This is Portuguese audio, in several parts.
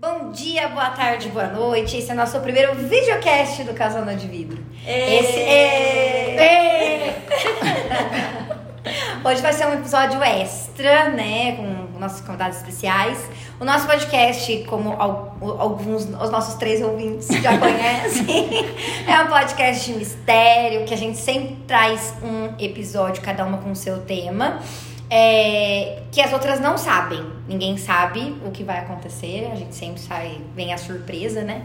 Bom dia, boa tarde, boa noite. Esse é o nosso primeiro videocast do Casona de Vidro. Esse é. Hoje vai ser um episódio extra, né? Com nossos convidados especiais. O nosso podcast, como al- alguns, os nossos três ouvintes já conhecem, é um podcast de mistério que a gente sempre traz um episódio, cada uma com o seu tema. É, que as outras não sabem. Ninguém sabe o que vai acontecer. A gente sempre sai, vem a surpresa, né?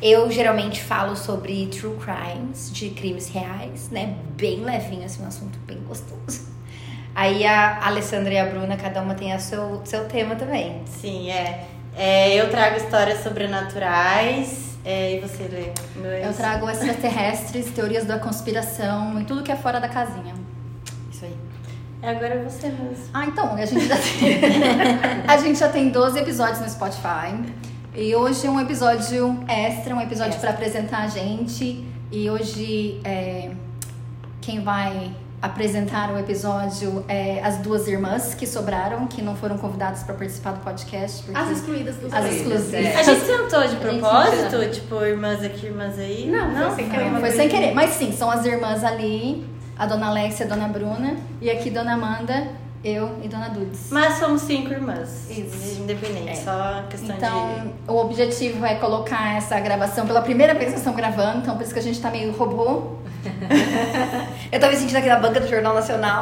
Eu geralmente falo sobre true crimes, de crimes reais, né? Bem levinho, assim, um assunto bem gostoso. Aí a Alessandra e a Bruna, cada uma tem o seu, seu tema também. Sim, é. É, eu trago histórias sobrenaturais. É, e você, Lê? Meu Eu trago extraterrestres, teorias da conspiração e tudo que é fora da casinha. É, agora é você mesmo. Ah, então, a gente já tem, a gente já tem 12 episódios no Spotify. E hoje é um episódio extra, um episódio para apresentar a gente. E hoje é, quem vai apresentar o episódio é as duas irmãs que sobraram, que não foram convidadas para participar do podcast. porque- As excluídas dos As dois. exclusivas. É. A gente sentou de propósito? Tipo, irmãs aqui, irmãs aí? Não, foi sem querer. Não, foi sem querer. Mas sim, são as irmãs ali, a dona Alexia a dona Bruna. E aqui dona Amanda, eu e dona Dudes. Mas somos cinco irmãs. Isso. Independente, É. só questão Então, o objetivo é colocar essa gravação pela primeira vez que estamos gravando, então por isso que a gente tá meio robô. Eu tô me sentindo aqui na banca do Jornal Nacional.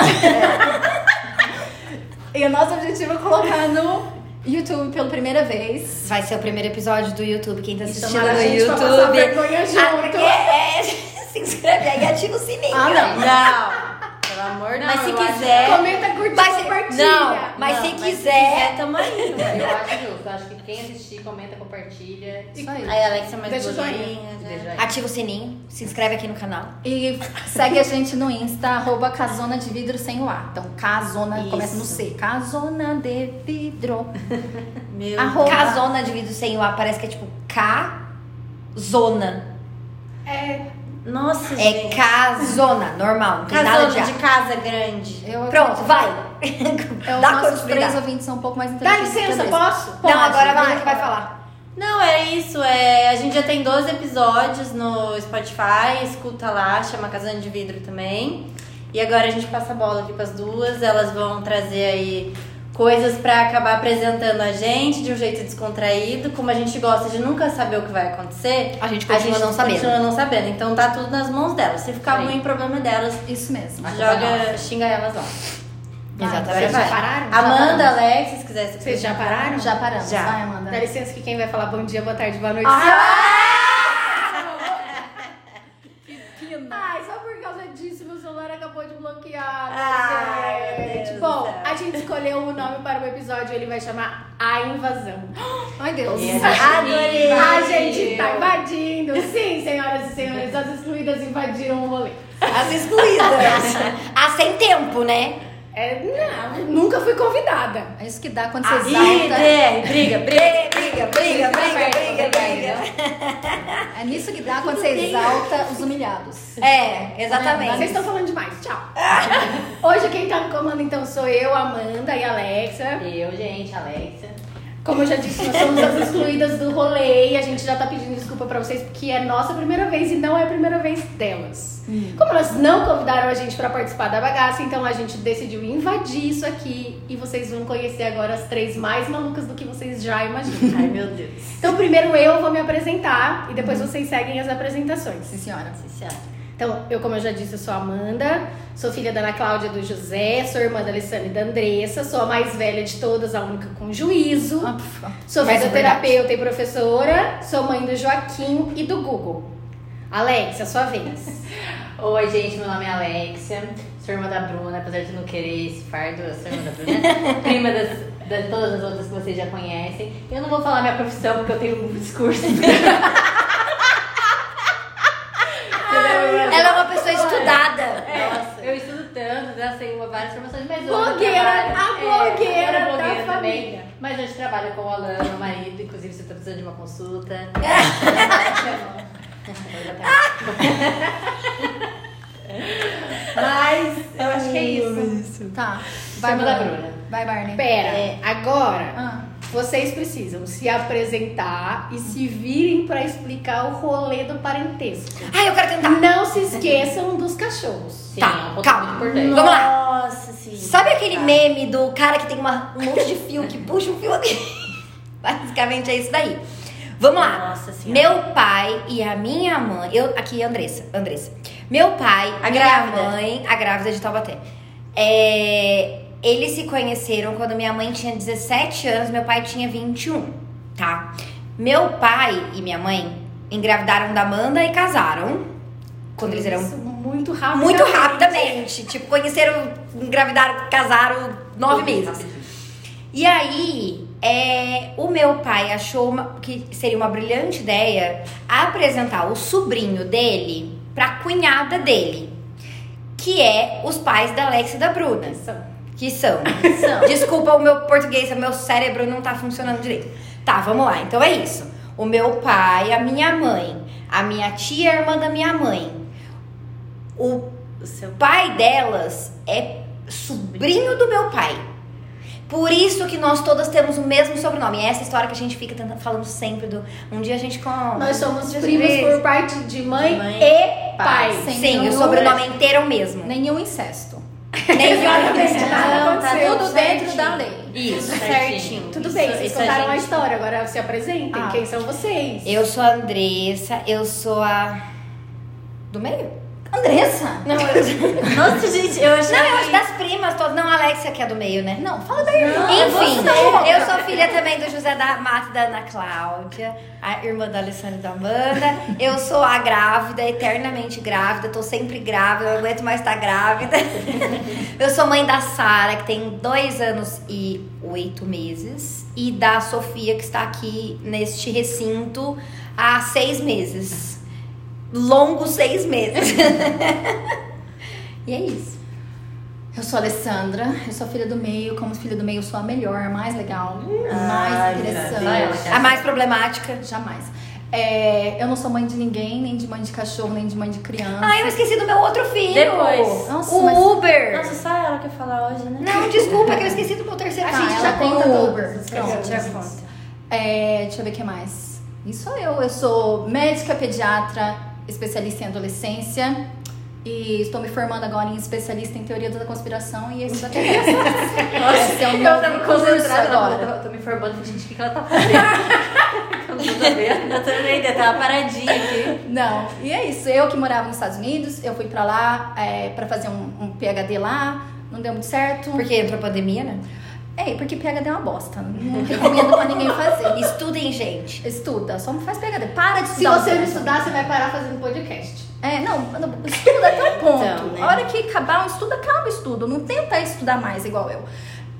E o nosso objetivo é colocar no YouTube pela primeira vez. Vai ser o primeiro episódio do YouTube. Quem tá assistindo no a gente pra passar YouTube. vergonha junto. Ah, porque é, se inscreve aí e ativa o sininho. Ah, de. Não! Pelo amor Não, Mas se eu acho- quiser. Comenta, curte, Mas se- compartilha. não, mas se Não, quiser- tamo aí, velho. Eu acho justo. Eu acho que quem assistir, comenta, compartilha. Isso aí. Aí Alexa mais Deixa o joinha. né? Ativa o sininho, se inscreve aqui no canal. E segue a gente no Insta, arroba Casona de Vidro sem o A. Então, Casona, Isso. começa no C. Casona de Vidro. Meu Arroba. Casona de vidro sem o A, parece que é tipo K-zona. É, Nossa, É gente. casona, normal, não tem nada Casona de A. de casa grande. Eu Pronto, vai. É, os Dá nossos três ouvintes são um pouco mais dá inteligentes. licença, posso? Não, agora a vai. Bruna que vai falar. Não, é isso. É, a gente já tem 12 episódios no Spotify, escuta lá, chama Casando de Vidro também. E agora a gente passa a bola aqui pras duas, elas vão trazer aí coisas pra acabar apresentando a gente de um jeito descontraído. Como a gente gosta de nunca saber o que vai acontecer, A gente continua não sabendo. continua não sabendo. Então tá tudo nas mãos delas. Se ficar ruim, problema é delas. Isso mesmo. A é Joga, xinga elas lá. Exatamente. Agora vai. pararam? Já Amanda. Alex, se quiser se Vocês já pararam? Já paramos. Já. Vai, Amanda. Dá licença que quem vai falar bom dia, boa tarde, boa noite. Ai, só por causa disso meu celular acabou de bloquear. Ai, gente. Bom, a gente escolheu o nome para o episódio, ele vai chamar A Invasão. Ai, Deus. A gente Adorei. A gente tá invadindo. Sim, senhoras e senhores, as excluídas invadiram o rolê. As excluídas. ah, sem tempo, né? É, não, nunca fui convidada. É isso que dá quando você Ih, exalta. DR, briga, briga. Briga, briga, briga, briga, briga. É nisso que dá quando você exalta os humilhados. É, Vocês exatamente. estão falando demais, tchau. Hoje quem tá no comando então sou eu, Amanda e Alexa. Eu, gente, Alexia. Como eu já disse, nós somos as excluídas do rolê e a gente já tá pedindo desculpa pra vocês porque é nossa primeira vez e não é a primeira vez delas. Como elas não convidaram a gente pra participar da bagaça, então a gente decidiu invadir isso aqui e vocês vão conhecer agora as três mais malucas do que vocês já imaginam. Ai, meu Deus. Então primeiro eu vou me apresentar e depois vocês seguem as apresentações. Sim, senhora. Então, eu, como eu já disse, eu sou a Amanda, sou filha da Ana Cláudia e do José, sou irmã da Alessandra e da Andressa, sou a mais velha de todas, a única com juízo. Ah. Sou é fisioterapeuta e professora, sou mãe do Joaquim e do Google. Alex, a sua vez. Oi, gente, meu nome é Alexia. Sou irmã da Bruna, apesar de não querer esse fardo, eu sou irmã da Bruna. Prima das, de todas as outras que vocês já conhecem. Eu não vou falar minha profissão porque eu tenho um discurso. tanto, já sei uma- várias formações, mas Blogueira, trabalho- a blogueira agora da blogueira família. Mas hoje trabalho com o Alan, meu marido, inclusive se você tá precisando de uma consulta. Mas eu acho que é isso. Tá. Vai da Bruna. Vai, Barney. Pera, agora, Ah, Vocês precisam se apresentar e se virem pra explicar o rolê do parentesco. Ai, eu quero tentar. Não se esqueçam dos cachorros. Sim, Tá, é calma. Vamos lá. Nossa, sim. Sabe aquele Tá. meme do cara que tem uma- um monte de fio que puxa um fio aqui? Basicamente é isso daí. Vamos lá. Nossa senhora. Meu pai e a minha mãe. Eu, aqui, Andressa. Andressa. Meu pai, A minha grávida. mãe, a grávida de Taubaté. É, eles se conheceram quando minha mãe tinha 17 anos, meu pai tinha 21, tá? Meu pai e minha mãe engravidaram da Amanda e casaram. Quando eles eram Isso muito rápido. muito rapidamente. Tipo, conheceram, engravidaram, casaram nove meses. E aí, é, o meu pai achou uma- que seria uma brilhante ideia apresentar o sobrinho dele pra cunhada dele. Que é os pais da Alex e da Bruna. Que são. Desculpa o meu português, o meu cérebro não tá funcionando direito. Tá, vamos lá. Então é isso. O meu pai, a minha mãe, a minha tia, a irmã da minha mãe. O O seu pai delas é sobrinho do meu pai. Por isso que nós todas temos o mesmo sobrenome. É essa história que a gente fica falando sempre do. Um dia a gente conta. Nós somos primos por parte de mãe, De mãe e pai. Sem Sim, o sobrenome inteiro é o mesmo. Nenhum incesto. Nenhum. Nada Não, tá aconteceu, Tudo certinho. dentro da lei. Isso. certinho. Tudo Isso- bem, vocês isso contaram a, gente- história, agora se apresentem. Ah. Quem são vocês? Eu sou a Andressa, eu sou a. Do meio? Andressa? Não, eu... Nossa, gente, eu achei. Não, eu acho das primas todas. Não, a Alexia que é do meio, né? Não, fala da irmã. Enfim, você. eu sou filha também do José da Mata e da Ana Cláudia, a irmã da Alessandra e da Amanda. Eu sou a grávida, eternamente grávida, tô sempre grávida, não aguento mais estar grávida. Eu sou mãe da Sara, que tem dois anos e oito meses, e da Sofia, que está aqui neste recinto há seis meses. Longos seis meses. e é isso. Eu sou a Alessandra, eu sou a filha do meio. Como filha do meio, eu sou a melhor, a mais legal, a Ai, mais meu interessante. Deus. A mais problemática. Jamais. É, eu não sou mãe de ninguém, nem de mãe de cachorro, nem de mãe de criança. Ai, eu esqueci do meu outro filho. Depois. Nossa, o mas- Uber. Nossa, só ela que falar hoje, né? Não, desculpa, é que eu esqueci do meu terceiro A Tá, filho. gente ela já tem conta o Uber. Pronto. Já conta. É, deixa eu ver o que mais. Isso sou eu. Eu sou médica pediatra, especialista em adolescência. E estou me formando agora em especialista em teoria da conspiração e esse daqui é Esse é o meu Eu tava curso concentrada, agora. eu tô me informando, gente, o que, que ela tá fazendo? Eu não tô sabendo. Eu também, eu tava paradinha aqui. Não, e é isso. Eu que morava nos Estados Unidos, eu fui pra lá é, pra fazer um, um PhD lá, não deu muito certo. Porque entrou a pandemia, né? É, porque PhD é uma bosta. Não recomendo pra ninguém fazer. Estudem, gente. Estuda, só não faz PhD. Para de Se estudar. você não estudar, você vai parar fazendo podcast. É, não, não, estuda até um ponto. Então, né? A hora que acabar o estudo, acaba o estudo. Não tenta estudar mais igual eu.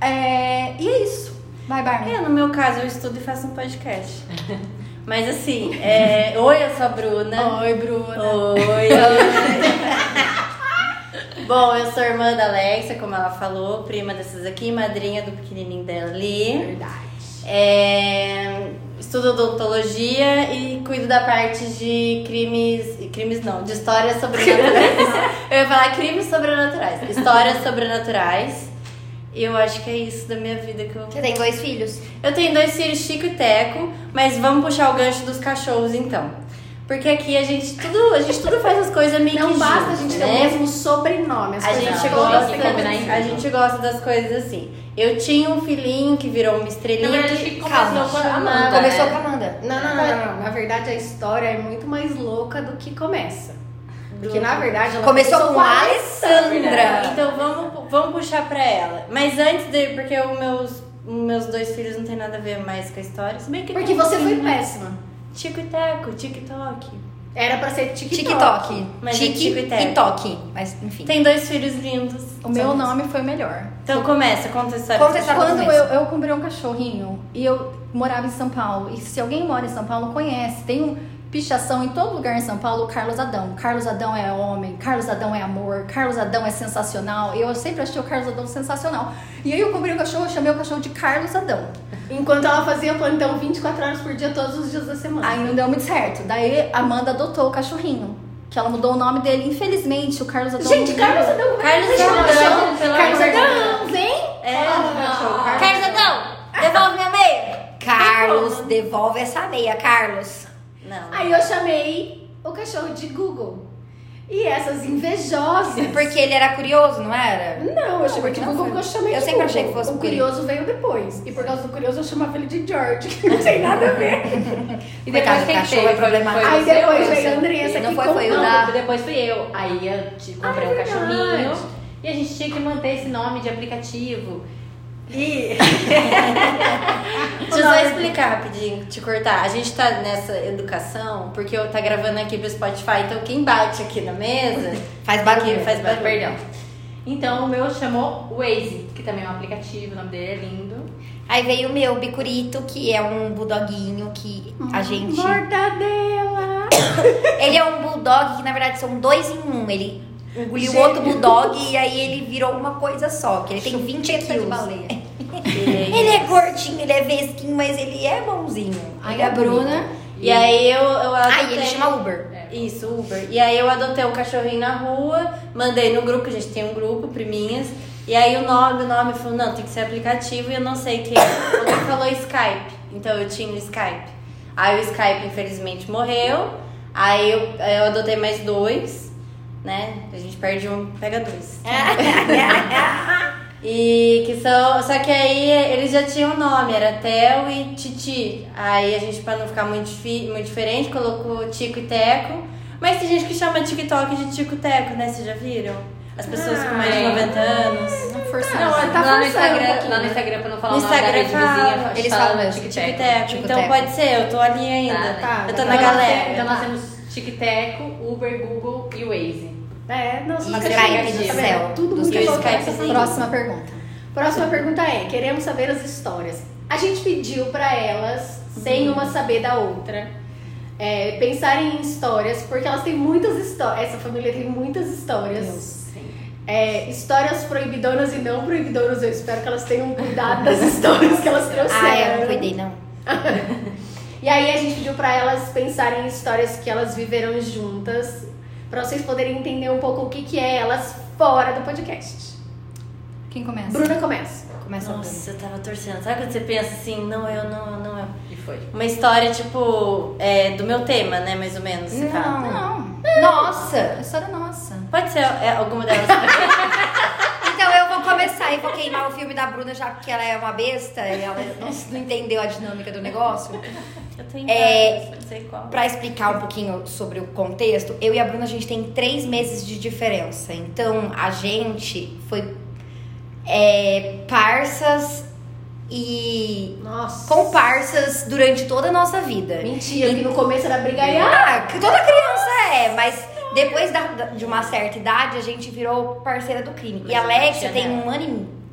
É, e é isso. Vai, Barney. É, no meu caso, eu estudo e faço um podcast. Mas assim, é... oi, eu sou a Bruna. Oi, Bruna. Oi. Bom, eu sou irmã da Alexia, como ela falou, prima dessas aqui, madrinha do pequenininho dela ali. Verdade. É, estudo odontologia e cuido da parte de crimes. Crimes não, de histórias sobrenaturais. eu ia falar crimes sobrenaturais. Histórias sobrenaturais. E eu acho que é isso da minha vida que eu. Você tem dois filhos? Eu tenho dois filhos, Chico e Teco, mas vamos puxar o gancho dos cachorros então. Porque aqui a gente tudo, a gente tudo faz as coisas meio Não que basta a gente ter né? o mesmo sobrenome. as A coisas gente, gosta, a gente gosta das coisas assim. Eu tinha um filhinho que virou uma estrelinha. Verdade, que- que começou Calma, com a Amanda, Começou né? com a Amanda. Não, não, não, não, não. Na verdade, a história é muito mais louca do que começa. Porque, na verdade, ela Começou com a Alessandra. Então vamos, vamos puxar pra ela. Mas antes de. Porque os meus, os meus dois filhos não tem nada a ver mais com a história. Se bem que Porque você foi sim, né? péssima. Tico e Teco, TikTok. Era pra ser TikTok. TikTok. Mas é Tico e Teco. toque. Mas, enfim. Tem dois filhos lindos. O meu nome foi o melhor. Então começa, conta a história. Conta. Quando eu, eu comprei um cachorrinho e eu morava em São Paulo, e se alguém mora em São Paulo conhece, tem um pichação em todo lugar em São Paulo, o Carlos Adão. Carlos Adão é homem, Carlos Adão é amor, Carlos Adão é sensacional. Eu sempre achei o Carlos Adão sensacional. E aí eu comprei um cachorro, eu chamei o cachorro de Carlos Adão. Enquanto ela fazia plantão 24 horas por dia, todos os dias da semana. Aí não deu muito certo. Daí a Amanda adotou o cachorrinho. Que ela mudou o nome dele. Infelizmente, o Carlos Adão. Gente, Carlos. Adão. Carlos Adão, Carlos Adão, vem. É, Cachorro, Carlos Adão, devolve minha meia. Carlos, devolve essa meia, Carlos. Não. Aí eu chamei o cachorro de Google. E essas invejosas. Porque ele era curioso, não era? Não, eu chamei de Google porque eu chamei Eu de sempre Google. achei que fosse O curioso veio depois. E por causa do curioso eu chamava ele de George, que não tem nada a ver. E Coitado, depois quem cachorro teve? é problemático. Foi Aí depois eu? veio a Andressa Não que foi, foi o comprou. da- depois fui eu. Aí eu te comprei Ah, um é cachorrinho e a gente tinha que manter esse nome de aplicativo. E. Deixa eu só explicar rapidinho, te cortar. A gente tá nessa educação porque eu tá gravando aqui pro Spotify, então quem bate aqui na mesa Faz barulho. faz barulho. Perdão. Então o meu chamou Waze, que também é um aplicativo, o nome dele é lindo. Aí veio o meu, Bicurito, que é um bulldoguinho que a gente. Mortadela. Ele é um bulldog que na verdade são dois em um. Ele engoliu Gêmeo. outro bulldog e aí ele virou uma coisa só. Que ele tem 20 Chupeta quilos. baleia. Ele é gordinho, ele é vesquinho, mas ele é bonzinho. Aí Ele é a Bruna. E aí eu, eu adotei... Aí ele chama Uber. Isso, Uber. E aí eu adotei o cachorrinho na rua, mandei no grupo, a gente tem um grupo, priminhas. E aí o nome, o nome falou, não, tem que ser aplicativo e eu não sei quem. Alguém falou Skype. Então eu tinha o Skype. Aí o Skype, infelizmente, morreu. Aí eu, eu adotei mais dois, né? A gente perde um, pega dois. E que são. Só que aí eles já tinham nome, era Theo e Titi. Aí a gente, pra não ficar muito, muito diferente, colocou Tico e Teco. Mas tem gente que chama TikTok de Tico e Teco, né? Vocês já viram? As pessoas com mais de Ah, 90 anos. Não forçar. Não, assim. tá lá, no forçando um Instagram, pouquinho. lá no Instagram, pra não falar No o nome da Instagram rede vizinha, fala, eles eles falam falam mesmo, Tico e tic-tac. Teco. Tico e Então Teco. pode ser, eu tô ali ainda. Tá, né? Tá, eu tô tá. na Então, galera. Então nós temos TicTeco, Uber, Google e Waze. É, não, E Skype tá do vendo? céu, Tudo muito louco família. Próxima pergunta. Próxima pergunta é: queremos saber as histórias. A gente pediu pra elas, sem uma saber da outra, é, pensarem em histórias, porque elas têm muitas histórias. Essa família tem muitas histórias. É, histórias proibidonas e não proibidonas. Eu espero que elas tenham cuidado das histórias que elas trouxeram. Ah, eu não cuidei, não. E aí a gente pediu pra elas pensarem em histórias que elas viveram juntas, pra vocês poderem entender um pouco o que, que é elas fora do podcast. Quem começa? Bruna começa. Começa a Nossa, eu tava torcendo. Sabe quando você pensa assim, não eu, não eu, não eu? E foi. Uma história, tipo, é, do meu tema, né? Mais ou menos. Você fala. Não. Não, Nossa! a história é nossa. Pode ser é, alguma delas. Começar e vou queimar o filme da Bruna, já que ela é uma besta e ela não, não entendeu a dinâmica do negócio. Eu tenho É, várias, não sei qual. Pra explicar um pouquinho sobre o contexto, eu e a Bruna a gente tem três meses de diferença. Então a gente foi é, parças e Nossa. comparsas durante toda a nossa vida. Mentira, que no começo era brigaiada. Ah, toda criança é, mas depois da- de uma certa idade a gente virou parceira do crime. Mas e a Alexia batia tem um ano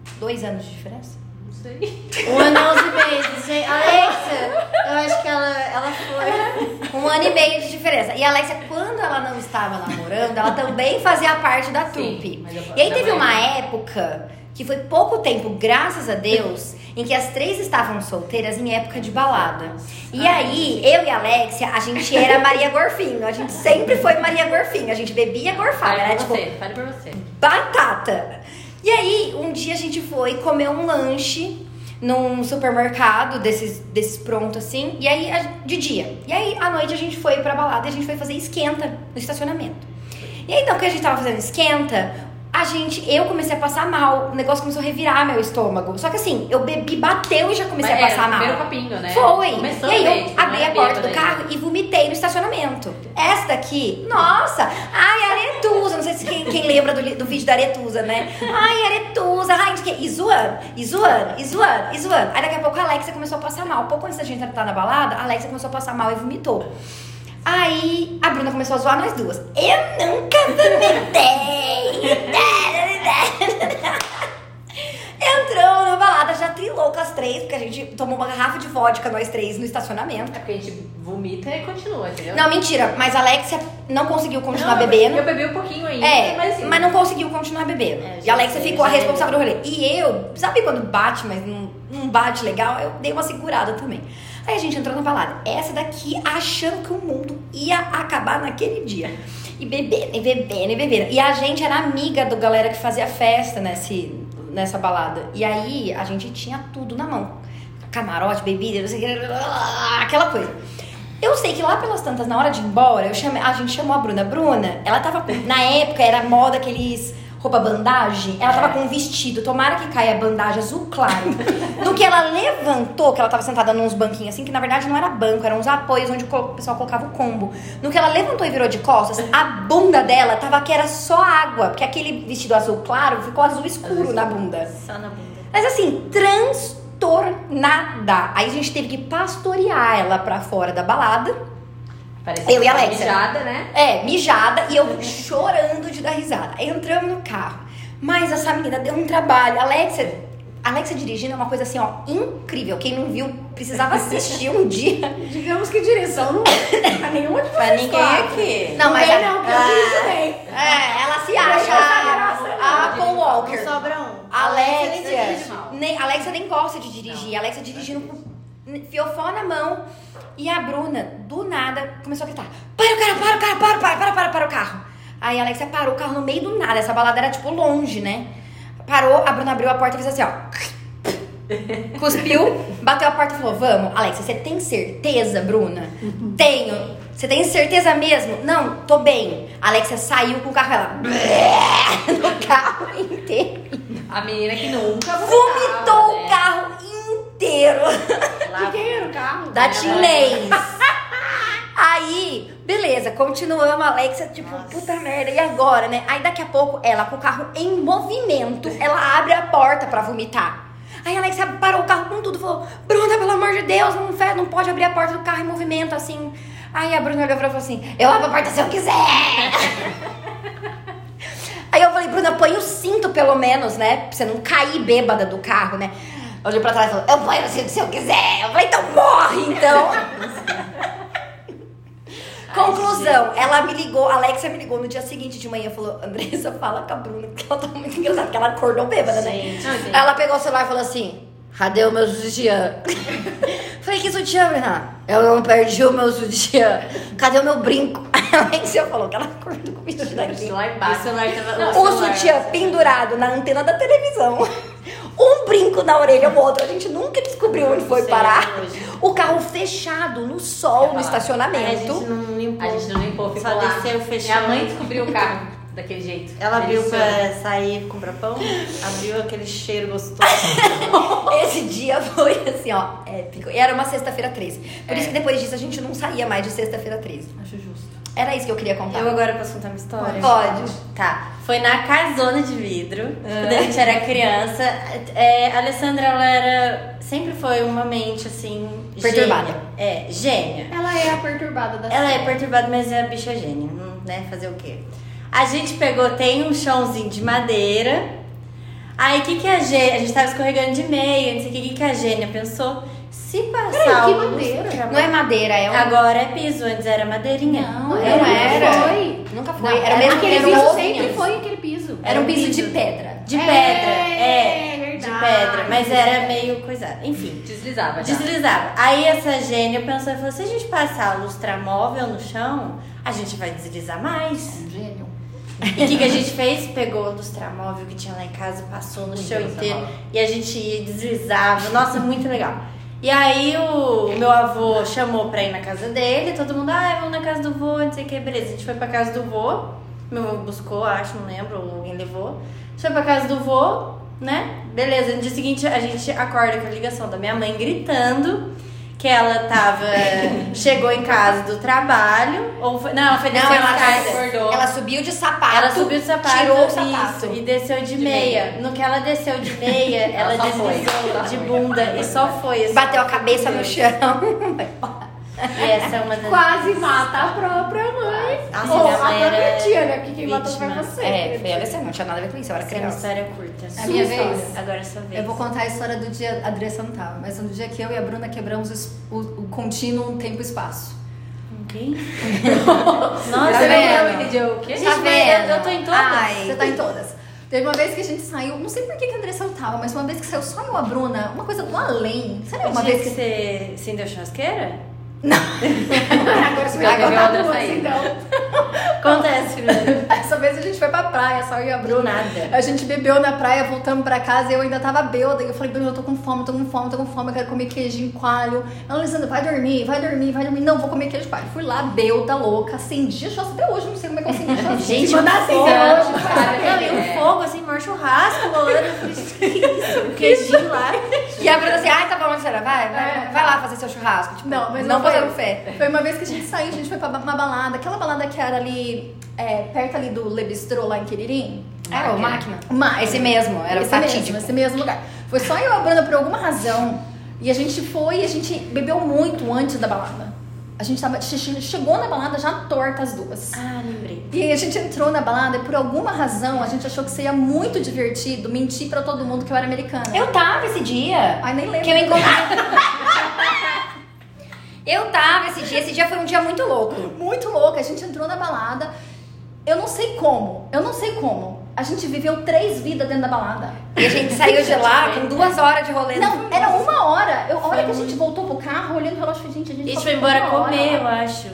e dois anos de diferença. Não sei. Um ano e 11 meses, gente. Alexia, eu acho que ela, ela foi. Um ano e meio de diferença. E a Alexia, quando ela não estava namorando, ela também fazia parte da Sim, trupe. E aí teve uma época que foi pouco tempo, graças a Deus, em que as três estavam solteiras em época de balada. E aí, eu e a Alexia, a gente era Maria Gorfinho. A gente sempre foi Maria Gorfinho. A gente bebia gorfada. Fale Era por tipo você, fale por você. batata. E aí, um dia a gente foi comer um lanche num supermercado desses, desses prontos assim, e aí de dia. E aí à noite a gente foi pra balada e a gente foi fazer esquenta no estacionamento. E aí então que a gente tava fazendo esquenta, a gente, eu comecei a passar mal, o negócio começou a revirar meu estômago. Só que assim, eu bebi, bateu e já comecei Mas a era passar mal. copinho, né? Foi. Começou e aí eu abri era a porta do carro e vomitei no estacionamento. Essa daqui, nossa, ai, aretusa. Não sei se quem, quem lembra do, do vídeo da aretusa, né? Ai, aretusa, ai, o quê. E zoando, e zoando, e zoando, e zoando. Aí daqui a pouco a Alexia começou a passar mal. Pouco antes da gente entrar na balada, a Alexia começou a passar mal e vomitou. Aí a Bruna começou a zoar nós duas. Eu nunca vomitei! Entramos na balada, já trilou com as três, porque a gente tomou uma garrafa de vodka, nós três, no estacionamento. É porque a gente vomita e continua, entendeu? Não, mentira, mas a Alexia não conseguiu continuar Não, eu- bebendo. Eu bebi um pouquinho ainda, É, mas mas, não conseguiu continuar bebendo. É, e a Alexia sei, ficou a já responsável do rolê. E eu, sabe quando bate, mas não, não bate legal? Eu dei uma segurada também. Aí a gente entrou na balada. Essa daqui achando que o mundo ia acabar naquele dia. E bebendo, e bebendo, e bebendo. E a gente era amiga do galera que fazia festa nesse, nessa balada. E aí a gente tinha tudo na mão. camarote, bebida, não sei o que, aquela coisa. Eu sei que lá pelas tantas, na hora de ir embora, eu chamei, a gente chamou a Bruna. Bruna, ela tava. Na época era moda aqueles roupa bandagem. Ela tava com um vestido, tomara que caia a bandagem azul claro. No que ela levantou, que ela tava sentada nos banquinhos assim, que na verdade não era banco, eram uns apoios onde o pessoal colocava o combo. No que ela levantou e virou de costas, a bunda dela tava que era só água, porque aquele vestido azul claro ficou azul escuro na bunda. Só na bunda. Mas assim, transtornada. Aí a gente teve que pastorear ela pra fora da balada. Parecia Eu e a uma Alexia. mijada, né? É, mijada e eu chorando de dar risada. Entramos no carro. Mas essa menina deu um trabalho. Alexia, Alexia dirigindo é uma coisa assim, ó, incrível. Quem não viu precisava assistir um dia. Digamos que direção não é pra nenhuma de vocês Pra ninguém quatro. aqui. Não, mas Não, a- não, porque eu dirijo bem. É, ela se Eu acha a, a Paul Não Walker. sobra um. Alexia, nem, Alexia nem gosta de dirigir. Alexia dirigindo com fiofó na mão. E a Bruna, do nada, começou a gritar: Para o carro, para o carro, para, para, para, para, para o carro. Aí a Alexia parou o carro no meio do nada. Essa balada era tipo longe, né? Parou, a Bruna abriu a porta e fez assim, ó. Cuspiu, bateu a porta e falou: Vamos, Alexia, você tem certeza, Bruna? Tenho. Você tem certeza mesmo? Não, tô bem. A Alexia saiu com o carro, ela. no carro inteiro. A menina que nunca Vomitou o carro inteiro De quem era o carro? da Tinleis. Aí, beleza, continuamos, a Alexia, tipo, puta merda, e agora, né? Aí daqui a pouco, ela com o carro em movimento, ela abre a porta pra vomitar. Aí a Alexia parou o carro com tudo, falou, Bruna, pelo amor de Deus, não, fe- não pode abrir a porta do carro em movimento, assim. Aí a Bruna olhou pra ela e falou assim, eu abro a porta se eu quiser. Aí eu falei, Bruna, põe o cinto pelo menos, né? Pra você não cair bêbada do carro, né? Olhou pra trás e falou, eu ponho o cinto se eu quiser. Eu falei, então morre, então. Conclusão, ela me ligou, a Alexia me ligou no dia seguinte de manhã e falou, Andressa, fala com a Bruna, que ela tá muito engraçada, porque ela acordou bêbada, né? Gente, Não, gente. Aí ela pegou o celular e falou assim, cadê o meu sutiã? Falei, que sutiã, Bruna? Eu não perdi o meu sutiã. Cadê o meu brinco? A Alexia falou que ela acordou com o vestido aqui. Lá O embaixo. celular tava. O celular- sutiã pendurado na antena da televisão. Um brinco na orelha, o outro. A gente nunca descobriu onde foi parar. hoje. O carro fechado no sol, no falar. Aí a estacionamento. gente não limpou. A gente não limpou, ficou Só lá. desceu, fechou. Minha mãe descobriu o carro daquele jeito. Ela abriu pra sair comprar pão, abriu aquele cheiro gostoso. Esse dia foi assim, ó, épico. E era uma sexta-feira 13. Por isso que depois disso a gente não saía mais de sexta-feira 13. Acho justo. Era isso que eu queria contar. Eu agora posso contar uma história? Pode. Tá. Foi na casona de vidro, quando a gente era criança. É, a Alessandra, ela era. Sempre foi uma mente assim. Perturbada. Gênia. É, gênia. Ela é a perturbada da Ela é perturbada, mas é a bicha gênia, hum, né? Fazer o quê? A gente pegou, tem um chãozinho de madeira. Aí o que, que a gênia. A gente tava escorregando de meia, não sei o que, que, que a gênia pensou? Se passar Peraí, que madeira? Não é madeira, é um. Agora é piso, antes era madeirinha. Não, Não era. era. Foi. Nunca foi. Não, era o mesmo Aquele era piso sempre foi aquele piso. Era um Era um piso de piso. pedra. De É, pedra, é. De verdade. pedra, mas era meio coisado. Enfim, Deslizava já. deslizava. Aí essa gênia pensou e falou: se a gente passar o lustramóvel no chão, a gente vai deslizar mais. Um gênio. E o que, que a gente fez? Pegou o lustramóvel que tinha lá em casa, passou no chão inteiro e a gente ia, deslizava. Nossa, muito legal. E aí o meu avô chamou pra ir na casa dele, todo mundo, ah, vamos na casa do vô, não sei o que, beleza. A gente foi pra casa do vô, meu avô buscou, acho, não lembro, ou alguém levou. A gente foi pra casa do vô, né? Beleza, no dia seguinte a gente acorda com a ligação da minha mãe gritando que ela tava. chegou em casa do trabalho, ou foi. Não, ela foi descer Não, ela, acordou. ela subiu de sapato. Ela subiu o sapato, Tirou o sapato. isso, e desceu de, De meia. meia. No que ela desceu de meia, ela, Ela deslizou de bunda e só foi. assim. Bateu a cabeça no chão. E essa é uma das. Quase mata a própria mãe. Nossa, Ou a mãe própria tia, né? Porque quem matou foi você. É, foi ela, não tinha nada a ver com isso, eu era é criança. história curta. É a minha Sua vez? história. Agora é sua vez. Eu vou contar a história do dia. A Andressa não tava, mas no dia que eu e a Bruna quebramos os- o, o contínuo tempo-espaço. Ok? Tá Nossa, vendo? Eu entendi o quê? Gente, Tá vendo? eu, tô em todas. Ai. Você tá em todas. Teve uma vez que a gente saiu, não sei por que, que a Andressa não tava, mas uma vez que saiu só eu e a Bruna, uma coisa do além. Sabe uma Uma vez que. que você acendeu a churrasqueira? Agora você vai Agora contar eu duas, então. Acontece, primeiro. Essa vez a gente foi pra praia, só eu e a Do Bruna. nada. A gente bebeu na praia, voltamos pra casa e eu ainda tava bêbada. E eu falei, Bruna, eu tô com fome, tô com fome, tô com fome, eu quero comer queijinho coalho. Ela, Lisandra, vai dormir, vai dormir, vai dormir. Não, vou comer queijo coalho. Fui lá, bêbada, louca, acendi a churrasco. Até hoje não sei como é que eu acendi a churrasco. Gente, Se mandar hoje, cara. Não, e um fogo, assim, maior churrasco rolando. Eu falei, que isso? Um queijinho lá. E a Bruna assim, ai, tá bom, senhora, vai, vai, É. vai lá fazer seu churrasco. Tipo, Não, mas não não fé. Foi uma vez que a gente saiu, a gente foi pra uma balada. Aquela balada que era ali, é, perto ali do Le Bistrô, lá em Quiririm. É, o máquina. Máquina. Esse mesmo, era o esse fatídico. mesmo, esse mesmo lugar. Foi só eu e a Bruna por alguma razão. E a gente foi e a gente bebeu muito antes da balada. A gente tava, che- che- chegou na balada já torta as duas. Ah, lembrei. E a gente entrou na balada e por alguma razão a gente achou que seria muito divertido mentir pra todo mundo que eu era americana. Eu tava esse dia. Ai, nem lembro. Que eu encontrei. eu tava esse dia. Esse dia foi um dia muito louco. muito louca. A gente entrou na balada. Eu não sei como. Eu não sei como. A gente viveu três vidas dentro da balada. E a gente saiu de lá com duas horas de rolê. Não, era uma hora. Eu, a hora que a gente voltou pro carro, olhando o relógio, gente, a gente A gente foi embora comer, eu acho.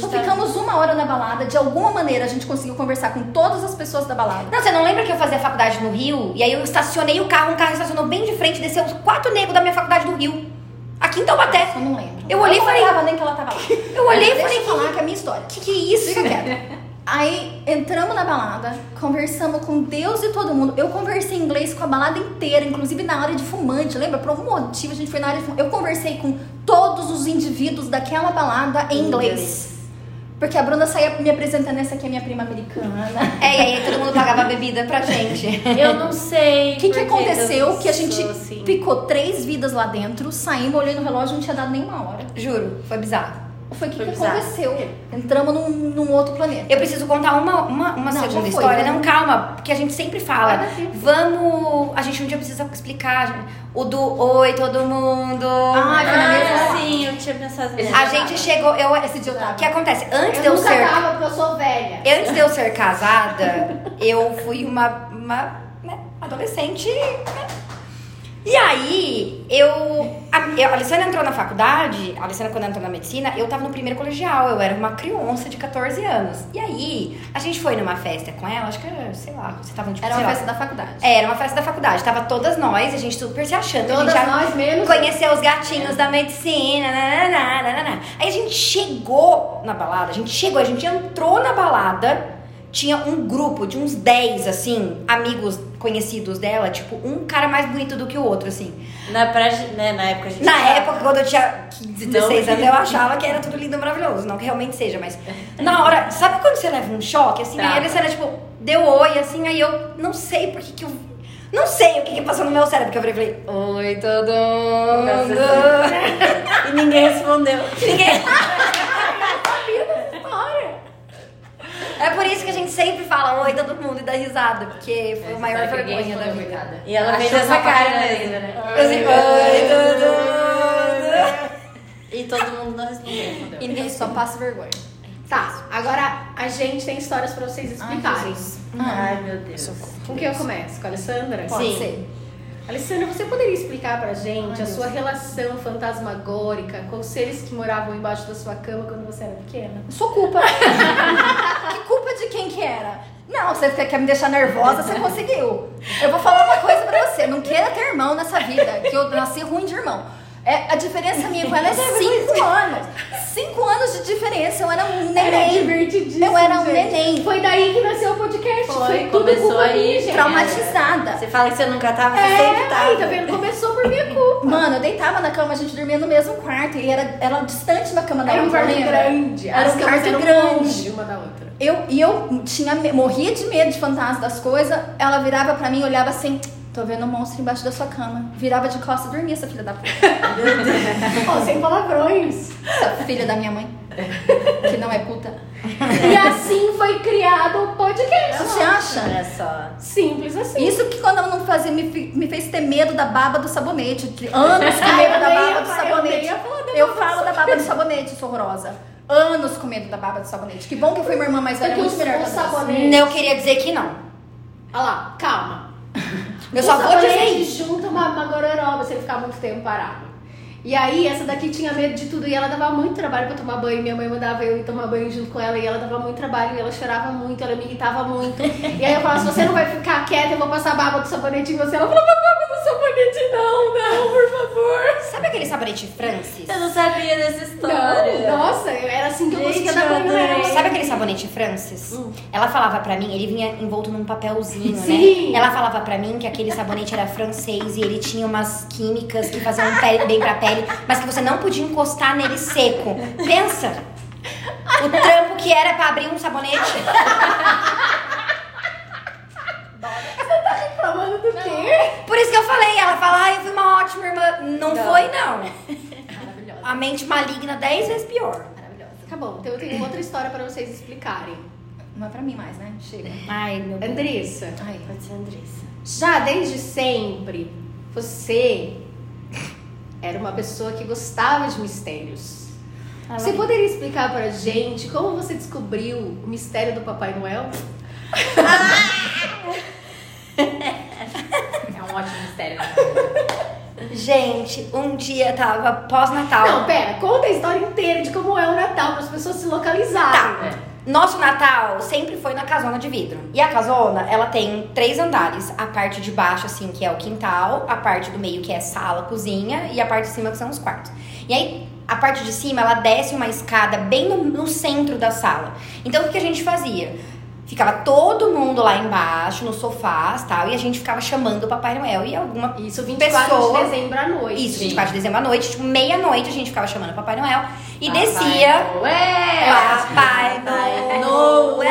Só tava- ficamos uma hora na balada. De alguma maneira, a gente conseguiu conversar com todas as pessoas da balada. Não, você não lembra que eu fazia faculdade no Rio? E aí eu estacionei o carro, um carro estacionou bem de frente, desceu os quatro negros da minha faculdade do Rio. Aqui em Taubaté. Eu não lembro. Eu olhei e não falei- lembrava nem que ela tava lá. Eu olhei e Deixa falei, eu falar que é a minha história. que que é isso? Fica quieta. Aí entramos na balada, conversamos com Deus e todo mundo. Eu conversei inglês com a balada inteira, inclusive na área de fumante, lembra? Por algum motivo a gente foi na área de fumante. Eu conversei com todos os indivíduos daquela balada em inglês. Porque a Bruna saía me apresentando, essa aqui é minha prima americana. É, e aí todo mundo pagava bebida pra gente. Eu não sei. O que, que aconteceu? eu Que a gente assim. ficou três vidas lá dentro, saímos, olhei no relógio, não tinha dado nenhuma hora. Juro, foi bizarro. Foi o que, Foi que aconteceu. Entramos num, num outro planeta. Eu preciso contar uma, uma, uma Não, segunda foi, história. né? Não, calma, porque a gente sempre fala. Tempo. Vamos. A gente um dia precisa explicar. O do Oi, todo mundo. Ai, foi na mesma Ah, hora. sim, eu tinha pensado nisso. A gente chegou. Eu, Esse dia eu tava. O que acontece? Antes de Eu eu nunca ser. tava porque eu sou velha. Antes de eu ser casada, eu fui uma, uma né, adolescente. né? E aí, eu a, eu. A Alessandra entrou na faculdade, a Alessandra, quando entrou na medicina, eu tava no primeiro colegial, eu era uma criança de 14 anos. E aí, a gente foi numa festa com ela, acho que era, sei lá, você tava tipo. Era uma lá, festa da faculdade. É, era uma festa da faculdade. Tava todas nós, a gente super se achando. a Todas nós menos. Conheceu os gatinhos da medicina. nananá, nananá. Aí a gente chegou na balada, a gente chegou, a gente entrou na balada. Tinha um grupo de uns 10, assim, amigos conhecidos dela, tipo, um cara mais bonito do que o outro, assim. Na, praia, né, na época a gente. Na época, quando eu tinha 15, 16 Não. anos, eu achava que era tudo lindo e maravilhoso. Não que realmente seja, mas na hora. Sabe quando você leva um choque, assim? Tá. Aí a Alessandra, tipo, deu oi, assim, aí eu não sei por que que eu. Não sei o que que passou no meu cérebro, porque eu falei, oi, todo mundo. E ninguém respondeu. Ninguém. É por isso que a gente sempre fala oi todo mundo e dá risada, porque foi a maior ninguém vergonha da vida. coitada. E ela fez essa cara mesmo, né? Assim, oi todo mundo. E todo mundo não respondeu. E ninguém só passa vergonha. Tá, agora a gente tem histórias pra vocês explicarem. Ai, meu Deus. Com quem eu começo? Com a Alessandra? Pode Sim. ser. Alessandra, você poderia explicar pra gente a sua relação fantasmagórica com os seres que moravam embaixo da sua cama quando você era pequena? Sua culpa. que culpa de quem que era? Não, você quer me deixar nervosa, você conseguiu. Eu vou falar uma coisa pra você. Não queira ter irmão nessa vida, que eu nasci ruim de irmão. É, a diferença minha com ela é cinco anos. Cinco anos de diferença. Eu era um Era neném. divertidíssimo. Eu era um gente. neném. Foi daí que nasceu o podcast. Foi, Foi, começou aí, minha, gente. Traumatizada. Você fala que você nunca tava, você sempre É, tava. aí, tá vendo? Começou por minha culpa. Mano, eu deitava na cama, a gente dormia no mesmo quarto. E era, era distante da cama da Era um outra, quarto lembra? grande. Era As um quarto eram grande. longe uma da outra. Eu, e eu tinha, me- morria de medo de fantasma das coisas. Ela virava pra mim, olhava assim, tô vendo um monstro embaixo da sua cama. Virava de costas e dormia, essa filha da puta. Ó, sem palavrões. Essa filha da minha mãe. Que não é puta. E assim foi criado o podcast. Você acha? Olha só. Simples assim. Isso que quando ela não fazia, me, me fez ter medo da baba do sabonete. De Anos com medo eu da baba do eu sabonete. Eu falo da baba do sabonete, sou horrorosa. Anos com medo da baba do sabonete. Que bom que eu fui minha irmã mais velha, Porque muito melhor que Eu queria dizer que não. Olha lá, calma. Eu só vou dizer sabonete isso. junta uma, uma gororoba se ele ficar muito tempo parado. E aí, essa daqui tinha medo de tudo e ela dava muito trabalho pra tomar banho. Minha mãe mandava eu ir tomar banho junto com ela e ela dava muito trabalho e ela chorava muito, ela me irritava muito. E aí eu falava: se você não vai ficar quieta, eu vou passar baba do sabonete em você. Ela falou: sabonete, não, não, por favor. Sabe aquele sabonete Francis? Eu não sabia dessa história. Não, nossa, era assim que eu Gente, conseguia dar banho. Sabe aquele sabonete Francis? Ela falava pra mim, ele vinha envolto num papelzinho, Sim. né? Ela falava pra mim que aquele sabonete era francês e ele tinha umas químicas que faziam pele- bem pra pele, mas que você não podia encostar nele seco. Pensa! O trampo que era pra abrir um sabonete. Falando do quê? Por isso que eu falei, ela fala, ah, eu fui uma ótima irmã. Não, Não. foi, não. Maravilhosa. A mente maligna dez vezes pior. Maravilhosa. Tá bom, então eu tenho outra história pra vocês explicarem. Não é pra mim mais, né? Chega. Ai, meu Deus. Andressa, Ai. Pode ser Andressa. já desde sempre, você era uma pessoa que gostava de mistérios. Você poderia explicar pra gente como você descobriu o mistério do Papai Noel? É mistério. Gente, um dia tava pós-natal. Não, pera, conta a história inteira de como é o Natal para as pessoas se localizarem. Tá. Nosso Natal sempre foi na casona de vidro. E a casona, ela tem três andares. A parte de baixo, assim, que é o quintal. A parte do meio, que é sala, cozinha. E a parte de cima, que são os quartos. E aí, a parte de cima, ela desce uma escada bem no, no centro da sala. Então, o que a gente fazia? Ficava todo mundo lá embaixo, nos sofás e tal. E a gente ficava chamando o Papai Noel. E alguma Isso 24 pessoa... de dezembro à noite. Isso, 24 de dezembro à noite. Tipo, meia-noite, a gente ficava chamando o Papai Noel. E Papai descia... Noel! Papai Noel!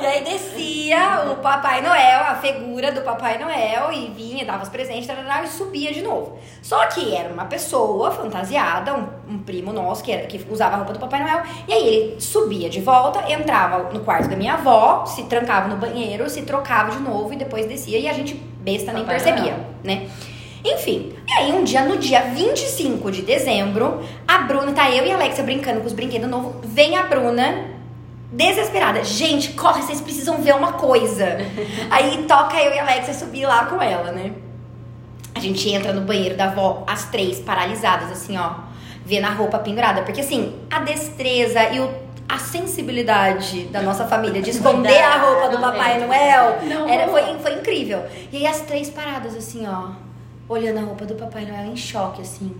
E aí descia o Papai Noel, a figura do Papai Noel, e vinha, dava os presentes, tarará, e subia de novo. Só que era uma pessoa fantasiada, um, um primo nosso que, era, que usava a roupa do Papai Noel, e aí ele subia de volta, entrava no quarto da minha avó, se trancava no banheiro, se trocava de novo e depois descia, e a gente besta nem Papai percebia, Noel. né? Enfim, e aí um dia, no dia 25 de dezembro, a Bruna, tá eu e a Alexia brincando com os brinquedos novos, vem a Bruna desesperada. Gente, corre, vocês precisam ver uma coisa. aí toca eu e a Alexia subir lá com ela, né? A gente entra no banheiro da avó, as três paralisadas, assim, ó, vendo a roupa pendurada. Porque, assim, a destreza e o- a sensibilidade da nossa família de esconder a roupa do Papai Noel era, foi, foi incrível. E aí as três paradas, assim, ó, olhando a roupa do Papai Noel em choque, assim.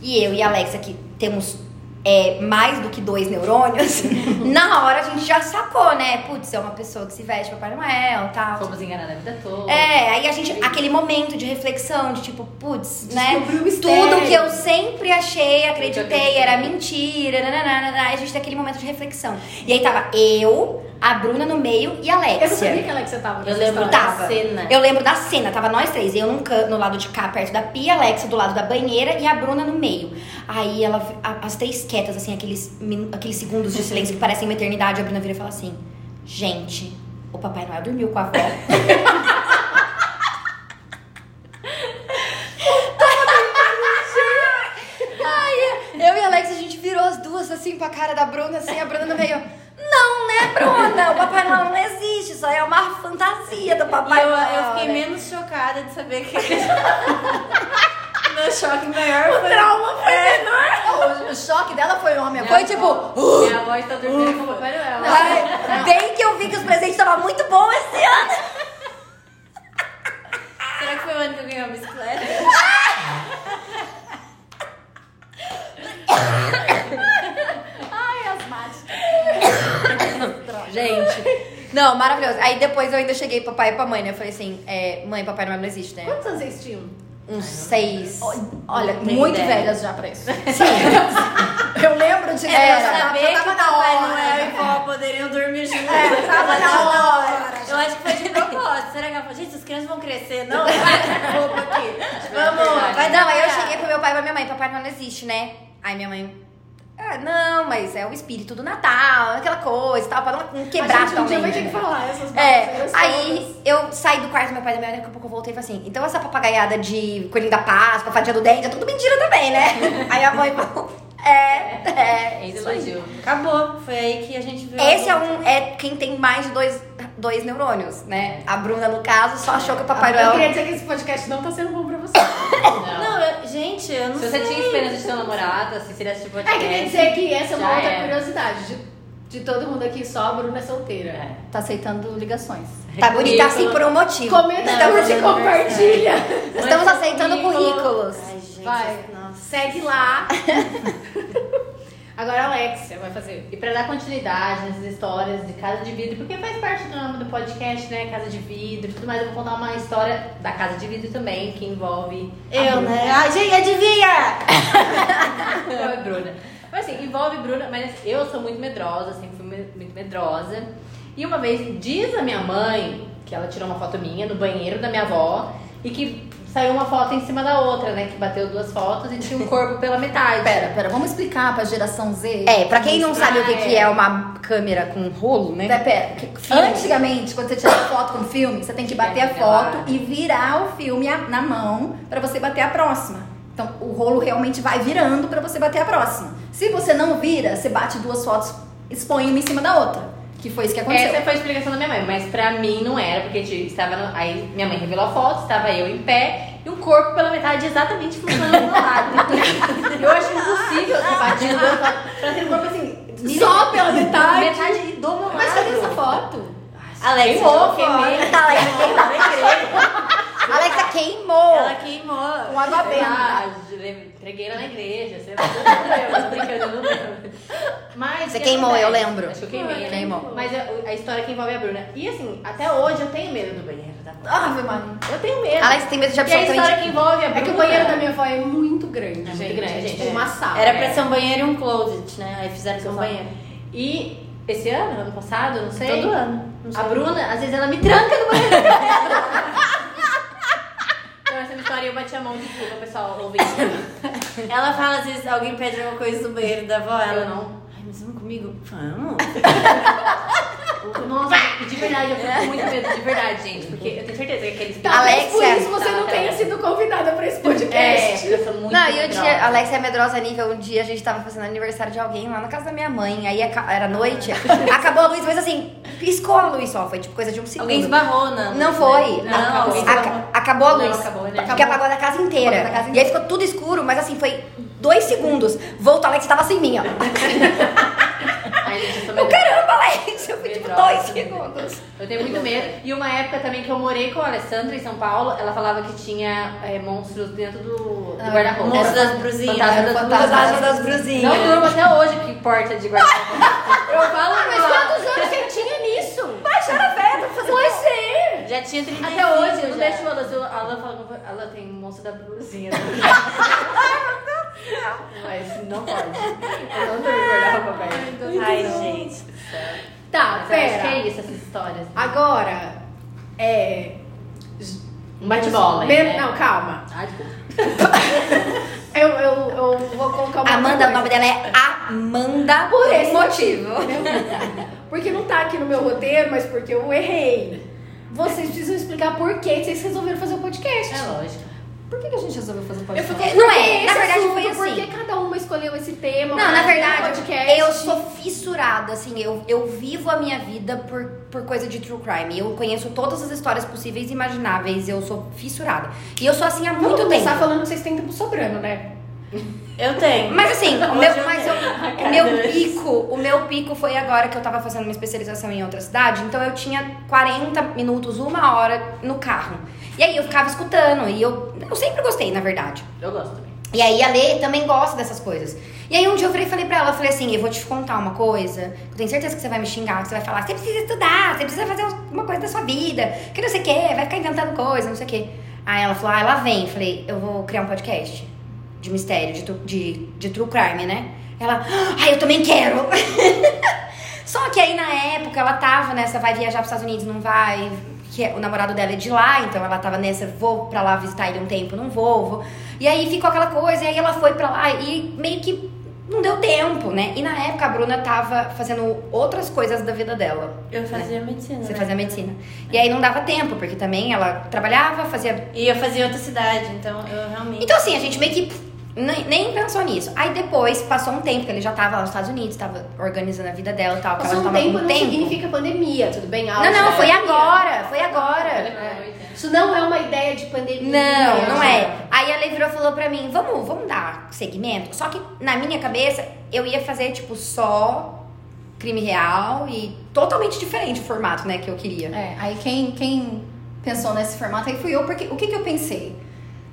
E eu e a Alexa, que temos é, mais do que dois neurônios, na hora a gente já sacou, né? Putz, é uma pessoa que se veste Papai Noel e tal. Fomos enganados a vida toda. É, aí a gente, aquele momento de reflexão, de tipo, putz, né? Descobriu o mistério. Tudo que eu sempre achei, acreditei, era mentira, nananana, aí a gente tem aquele momento de reflexão. E aí tava eu, a Bruna no meio e a Eu não sabia Alexia. que que você tava Eu lembro história. da Tava. cena. Eu lembro da cena, tava nós três, eu num can- no lado de cá, perto da pia, a Alexia do lado da banheira e a Bruna no meio. Aí ela, a- as três quietas, assim, aqueles, aqueles segundos de silêncio que parecem uma eternidade, a Bruna vira e fala assim: Gente, o Papai Noel dormiu com a avó. Eu e a Alex, a gente virou as duas assim pra cara da Bruna, assim, a Bruna no meio. Não, né, Bruna? O Papai Noel não existe, isso aí é uma fantasia do Papai eu, Noel. eu fiquei né? menos chocada de saber que. Meu choque maior foi. trauma foi menor. O, o choque dela foi homem. Minha Foi avó- tipo. Minha avó está dormindo com o Papai Noel. Ai, bem que eu vi que os presentes estavam muito bons esse ano. Será que foi o ano que eu ganhei uma bicicleta? Ai, asmática. Gente, não, maravilhoso. Aí depois eu ainda cheguei papai e pra mãe, né? Eu falei assim, é, mãe, Papai não existe, né? Quantos anos vocês tinham? Uns seis. Olha, Não muito ideia. velhas já pra isso. eu lembro de. É, tava- Saber que na Papai hora. Noel e vó poderiam dormir juntos. É, tava na hora. Eu acho que foi de propósito. Será que ela falou, gente, as crianças vão crescer? Não, vai, roupa aqui. Vamos, vai Não, aí eu cheguei pro meu pai e pra minha mãe, Papai Noel não existe, né? Aí minha mãe. Ah, não, mas é o espírito do Natal, aquela coisa e tal, pra não quebrar a gente um dia vai ter que falar essas É, aí eu saí do quarto do meu pai e da minha mãe, daqui a pouco eu voltei e falei assim, então essa papagaiada de coelhinho da Páscoa, fadinha do dente, é tudo mentira também, né? aí a mãe falou, é, é, Esse elogio. Acabou. Foi aí que a gente viu. Esse é um, é quem tem mais de dois dois neurônios, né? A Bruna, no caso, só achou que o Papai Eu Noel. queria dizer que esse podcast não tá sendo bom pra você. Não. Não, eu- gente, eu não Se sei. você tinha esperança de ter um namorado, assim, seria tipo É, queria dizer que essa é uma outra era. curiosidade. De, de todo mundo aqui, só a Bruna é solteira. É. Tá aceitando ligações. Tá bonita assim por um motivo. Comenta, e não, não, compartilha. Estamos aceitando currículos. Ai, gente, Vai. nossa. Segue lá. Agora a Alexia vai fazer. E pra dar continuidade nessas histórias de Casa de Vidro, porque faz parte do nome do podcast, né? Casa de Vidro e tudo mais. Eu vou contar uma história da Casa de Vidro também, que envolve. Eu, né? Ai, gente, adivinha! envolve Bruna. Mas assim, envolve Bruna, mas assim, eu sou muito medrosa, sempre fui muito medrosa. E uma vez, diz a minha mãe que ela tirou uma foto minha no banheiro da minha avó e que saiu uma foto em cima da outra, né? Que bateu duas fotos e tinha um corpo pela metade. Pera, pera, vamos explicar pra geração Z. É, pra quem não sabe o que, Ah, que é. é uma câmera com rolo, né? Pera, pera. que- Antigamente, quando você tirava foto com filme, você tem que bater a foto e virar o filme na mão pra você bater a próxima. Então, o rolo realmente vai virando pra você bater a próxima. Se você não vira, você bate duas fotos, expõe uma em cima da outra. Que foi isso que aconteceu. Essa foi a explicação da minha mãe, mas pra mim não era, porque tipo, estava no- aí minha mãe revelou a foto, estava eu em pé e um corpo pela metade exatamente funcionando do meu lado. eu acho impossível ter batido pra ter um corpo assim. Só pela metade. Metade do meu lado. Mas cadê essa foto? Alex, Queimou, queimei. Alexa queimou. Alexa queimou. Ela queimou. Com água benta. Ah, entreguei ela na igreja, sei lá, tudo eu, tô brincando, eu não lembro. Mas Você que queimou, acontece? eu lembro. Acho que eu queimei, né? Queimou. Mas a, a história que envolve a Bruna. E assim, até hoje eu tenho medo do banheiro da Bruna. Ave Maria. Eu tenho medo. Alexa tem medo de E a história absolutamente. que envolve a Bruna. É que o banheiro da minha avó é muito grande. muito gente. grande, É gente. tipo uma sala. Era pra ser um banheiro e um closet, né? Aí fizeram ser um banheiro. E esse ano, ano passado, não sei. Todo ano. Não sei. A Bruna, às vezes ela me tranca no banheiro. eu bati a mão, desculpa, pessoal, ouvindo. Ela fala, às vezes, alguém pede alguma coisa do banheiro da avó, ela não. Ai, mas vamos comigo? Vamos. Nossa, de verdade, eu fico com muito medo, de verdade, gente. Porque eu tenho certeza que aqueles por Alexia. isso você não Tá, tenha tá. sido convidada pra esse É, podcast. eu sou muito Não, e um dia, a Alexa é medrosa nível, um dia a gente tava fazendo aniversário de alguém lá na casa da minha mãe, aí era noite, acabou a luz, mas assim, piscou a luz só, foi tipo coisa de um segundo. Alguém esbarrou, não. Não foi. Não, Aca- alguém aca- esbarrou. acabou a Não, luz. acabou a energia. Porque apagou da casa inteira. Da casa E aí ficou tudo escuro, mas assim, foi dois segundos. Voltou, a Alex tava sem mim, ó. Ai, gente, eu sou Eu, medrosa. caramba, Alex, eu fui tipo Medrosa. Eu tenho muito medo. E uma época também que eu morei com a Alessandra em São Paulo, ela falava que tinha é, monstros dentro do, do Ah, guarda-roupa. monstros das brusinhas. Fantasma Era das fantasma brusinhas. das brusinhas. Não durmo até hoje que porta de guarda-roupa. Eu falo, Mas quantos anos você tinha nisso? Mas era velho, pra fazer Pois é. Já tinha 35 Até hoje, eu não já. deixo o Alan. A Alan fala, ela tem um monstro da brusinha. Mas não pode. Eu não durmo com guarda-roupa velho. Ai, gente. Tá, Mas eu acho que pera. é isso, essas histórias. Agora, é... Um bate-bola, né? Não, calma. Ah, desculpa. Eu, eu, eu vou colocar uma Amanda, o nome dela é Amanda Por por esse motivo. Porque não tá aqui no meu roteiro, mas porque eu errei. Vocês precisam explicar por que vocês resolveram fazer o podcast. É lógico. Por que, que a gente resolveu fazer um Eu podcast? Não por que é, na verdade assunto? foi assim. Por que cada uma escolheu esse tema? Não, na verdade, podcast? eu sou fissurada, assim, eu, eu vivo a minha vida por, por coisa de true crime. Eu conheço todas as histórias possíveis e imagináveis, eu sou fissurada. E eu sou assim há Vamos muito começar tempo. falando que vocês têm tempo sobrando, né? Eu tenho. Mas assim, o meu, eu mas eu- o meu pico, o meu pico foi agora que eu tava fazendo uma especialização em outra cidade, então eu tinha 40 minutos, uma hora no carro. E aí eu ficava escutando, e eu, eu sempre gostei, na verdade. Eu gosto também. E aí a Lê também gosta dessas coisas. E aí um dia eu e falei pra ela, eu falei assim, eu vou te contar uma coisa, eu tenho certeza que você vai me xingar, que você vai falar, você precisa estudar, você precisa fazer uma coisa da sua vida, que não sei o que, vai ficar inventando coisa, não sei o que. Aí ela falou, ah, ela vem. Eu falei, eu vou criar um podcast de mistério, de, de, de true crime, né? Ela, ah, eu também quero! Só que aí na época ela tava nessa, vai viajar pros Estados Unidos, não vai, que é- o namorado dela é de lá, então ela tava nessa, vou pra lá visitar ele um tempo, não vou, vou. E aí ficou aquela coisa, e aí ela foi pra lá e meio que não deu tempo, né? E na época a Bruna tava fazendo outras coisas da vida dela. Eu fazia medicina. Você né? fazia medicina. E aí não dava tempo, porque também ela trabalhava, fazia. E eu fazia em outra cidade, então eu realmente. Então assim, a gente meio que Nem, nem pensou nisso. Aí depois, passou um tempo, que ele já tava lá nos Estados Unidos, tava organizando a vida dela e tal. Passou um tava tempo não significa pandemia, tudo bem? Não, não, foi agora, foi agora. Isso não é uma ideia de pandemia. Não, não é. Aí a Lei virou e falou pra mim, vamos, vamos dar segmento? Só que na minha cabeça, eu ia fazer, tipo, só crime real e totalmente diferente o formato, né, que eu queria. É, aí quem, quem pensou nesse formato aí fui eu, porque o que, que eu pensei?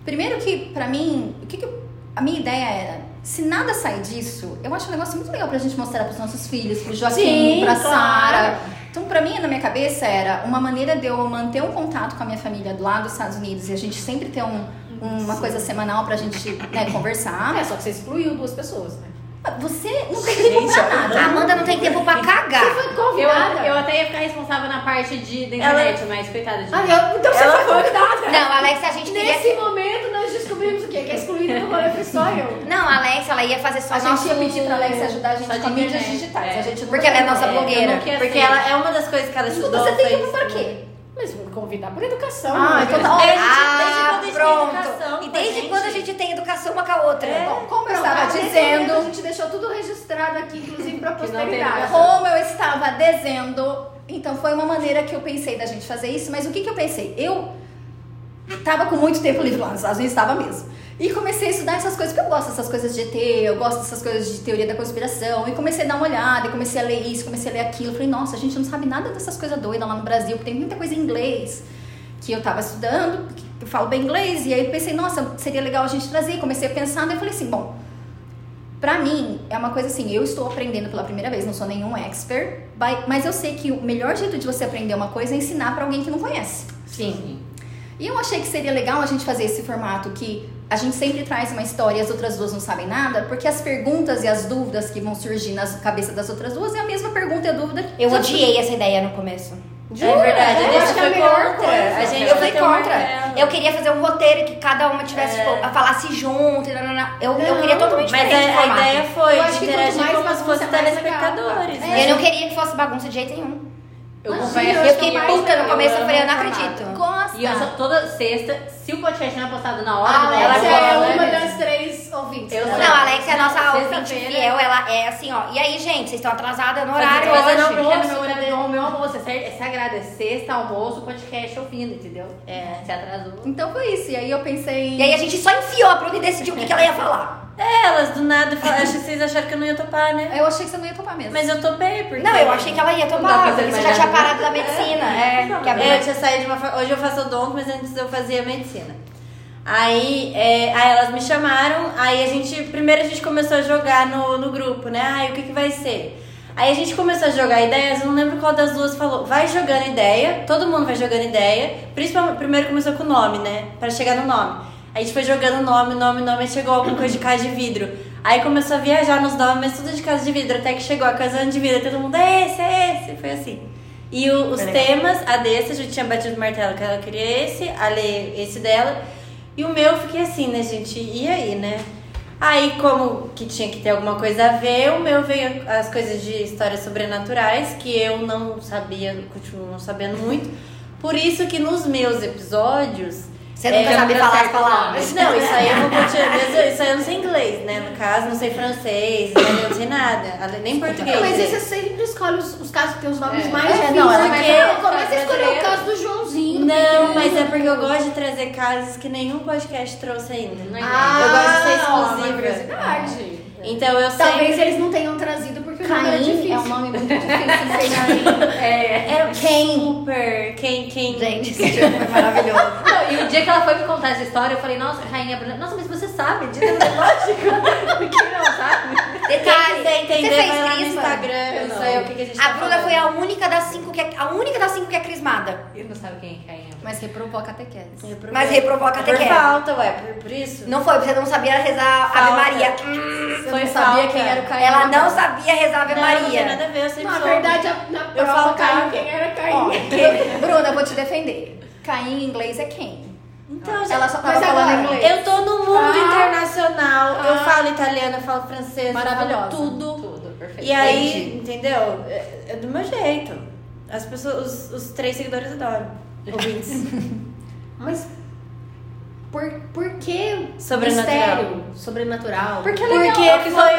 Primeiro que, pra mim, o que, que eu- a minha ideia era, se nada sair disso, eu acho um negócio muito legal pra gente mostrar pros nossos filhos, pro Joaquim, Sim, pra claro. Sara. Então, pra mim, na minha cabeça, era uma maneira de eu manter um contato com a minha família lá dos Estados Unidos e a gente sempre ter um- uma coisa semanal pra gente né, conversar. É, só que você excluiu duas pessoas, né? Você não tem tempo pra nada. A Amanda não tem tempo pra cagar. Você foi Eu, convidada. eu até ia ficar responsável na parte de, da internet, mas coitada de Ah, mim. eu, então você foi convidada. Não, Alex, a gente queria... Nesse momento, nós descobrimos o quê? Que a excluída do rolê foi só eu. Não, a Alex, ela ia fazer só A gente nosso... ia pedir pra Alex ajudar a gente Só de com mídias internet, digitais. é. A gente não Porque ela é nossa É, blogueira. eu não Porque ser. ela é uma das coisas que ela Mas estudou. você tem foi tempo pra isso. quê? Mas vou convidar por educação. Ah, né? então tá É, a gente- Ah, desde quando a gente tem pronto. educação E com a desde gente? tem educação uma com a outra? Como, como eu Não, estava dizendo, A gente deixou tudo registrado aqui, inclusive tem posteridade. como eu estava dizendo, então foi uma maneira que eu pensei da gente fazer isso, mas o que, que eu pensei? Eu tava com muito tempo livre lá nos Estados Unidos, estava mesmo. E comecei a estudar essas coisas, porque eu gosto dessas coisas de ET, eu gosto dessas coisas de teoria da conspiração. E comecei a dar uma olhada, e comecei a ler isso, comecei a ler aquilo. Falei, nossa, a gente não sabe nada dessas coisas doidas lá no Brasil, porque tem muita coisa em inglês que eu tava estudando, eu falo bem inglês. E aí pensei, nossa, seria legal a gente trazer. Comecei a pensar, daí eu falei assim, bom, Pra mim, é uma coisa assim, eu estou aprendendo pela primeira vez, não sou nenhum expert, mas eu sei que o melhor jeito de você aprender uma coisa é ensinar pra alguém que não conhece. Sim. E eu achei que seria legal a gente fazer esse formato que a gente sempre traz uma história e as outras duas não sabem nada, porque as perguntas e as dúvidas que vão surgir na cabeça das outras duas é a mesma pergunta e a dúvida. Eu odiei essa ideia no começo. É verdade, Eu a gente é foi contra. A gente Eu fui contra. Eu queria fazer um roteiro que cada uma tivesse, tipo, a falasse junto. Eu, eu Não, queria totalmente Mas diferente o a, ideia foi de que interagir como se fosse telespectadores. É. né? Eu não queria que fosse bagunça de jeito nenhum. Eu Imagina, confesso eu fiquei mais puta no começo, eu falei, eu não acredito. Gosta. E eu só toda sexta, se o podcast não é postado na hora, A ela é né? uma das três ouvintes. Eu né? Não, a Alex é a nossa Sexta-feira. ouvinte fiel, ela é assim, ó. E aí, gente, vocês estão atrasadas no horário hoje. não, porque no meu horário do meu almoço, é sa- é sagrado, é sexta, almoço, podcast ouvindo, entendeu? É, se atrasou. Então foi isso. E aí eu pensei. E aí a gente só enfiou a Bruna e decidiu o que, que ela ia falar. É, elas do nada falaram, vocês acharam que eu não ia topar, né? Eu achei que você não ia topar mesmo. Mas eu topei, porque... Não, eu achei que ela ia Não pra porque você já tinha nada. parado da medicina. É, que a É, Bruna eu tinha saído de uma... Hoje eu faço odonto, mas antes eu fazia medicina. Aí, é, aí elas me chamaram, aí a gente... Primeiro a gente começou a jogar no, no grupo, né? Ai, o que que vai ser? Aí a gente começou a jogar ideias, eu não lembro qual das duas falou. Vai jogando ideia, todo mundo vai jogando ideia. Principalmente, primeiro começou com o nome, né? Pra chegar no nome. Aí a gente foi jogando nome, nome, nome, aí chegou alguma coisa de casa de vidro. Aí começou a viajar nos nomes, tudo de casa de vidro, até que chegou a casa de vidro, todo mundo, é esse, é esse, foi assim. E o- os legal. temas, a desse, a gente tinha batido o martelo que ela queria esse, a Lê esse dela. E o meu eu fiquei assim, né, gente? E aí, né? Aí, como que tinha que ter alguma coisa a ver, o meu veio as coisas de histórias sobrenaturais, que eu não sabia, continuo não sabendo muito. Por isso que nos meus episódios. Você nunca é, sabe não falar as palavras. Não, isso aí eu não continuo, mesmo- isso aí eu não sei inglês, né? No caso, não sei francês, italiano, não sei nada. Nem português. Mas né? você sempre escolhe os, os casos que tem os nomes É. mais É, difíceis. não, ela porque vai- começa a escolher o caso do Joãozinho. Não, mas é porque eu gosto de trazer casos que nenhum podcast trouxe ainda. Não é Ah, Eu gosto de ser uma exclusiva. curiosidade. Então eu Talvez sempre... eles não tenham trazido porque o nome era Caim difícil. é um nome muito difícil. É. É quem? Super. Quem, quem? Gente, esse dia foi maravilhoso. Não, e o dia que ela foi me contar essa história, eu falei, nossa, Rainha Bruna, nossa, mas você sabe disso, é lógico. Quem não sabe? Detalhe, quiser entender, você fez vai lá no crisma? Instagram. Eu não. é o que, que a gente A tá Bruna falando. foi a única das cinco que é, a única das cinco que é crismada. Eu não sabe quem é Rainha Mas reprovou a catequese. Reprovou. Mas reprovou a Por catequese. falta, ué, por, por isso. Não foi, você não sabia rezar Ave Falta. Maria. Hum, Você Foi não sabia falta. quem era o Caim. ela não sabia rezar Ave Não, não tem Maria. nada a ver, eu sempre Na verdade, na Eu falo Caim. quem era Caim. Ó, Bruna, eu vou te defender. Caim em inglês é quem? Então, Ela só tava Mas falando agora, inglês. Eu tô no mundo Ah. internacional. Eu Ah. falo italiano, eu falo francês, eu Maravilhosa. falo tudo. Tudo, perfeito. E aí, entendeu? É, é do meu jeito. As pessoas, os, os três seguidores adoram. Ouvintes. Mas Por, por que Sobrenatural. mistério? Sobrenatural. Porque é Porque legal, que foi,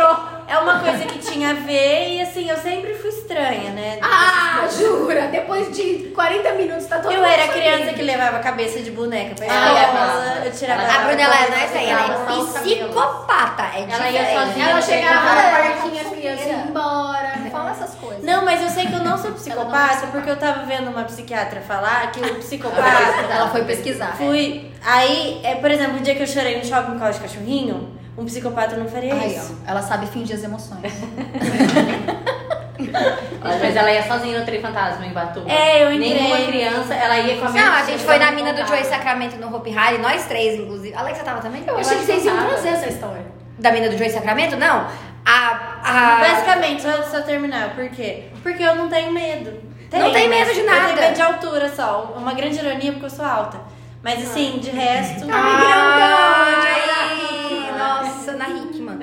é uma coisa que tinha a ver e assim, eu sempre fui estranha, né? Ah, jura? Depois de 40 minutos tá todo Eu era sabendo. criança que levava cabeça de boneca pra Ah, escola, é. eu tirava Ela- A Bruna, ela não é aí, ela Ela é os cabelos. psicopata. É Ela ia sozinha. Ela chegava no é. parquinho, as crianças iam embora. Essas coisas. Não, mas eu sei que eu não sou Ela psicopata não é porque eu tava vendo uma psiquiatra falar que o psicopata. Ela foi pesquisar. Fui. Aí, é, por exemplo, o dia que eu chorei no shopping por causa de cachorrinho, um psicopata não faria Aí, isso. ó. Ela sabe fingir as emoções. Mas ela ia sozinha no Trem Fantasma em Batuba. É, eu entrei. Nenhuma criança, ela ia com a Não, a minha gente foi na mina do. Joey Sacramento no Hopi Hari, nós três, inclusive. Alexa tava também? Eu achei que vocês iam trazer essa história. Da mina do Joey Sacramento? Não. A. a... Basicamente, só, só terminar, por quê? Porque eu não tenho medo. Não tem medo de Eu nada. tenho medo de altura só. Uma grande ironia porque eu sou alta. Mas assim, de resto. Ai, nossa, na Hickman.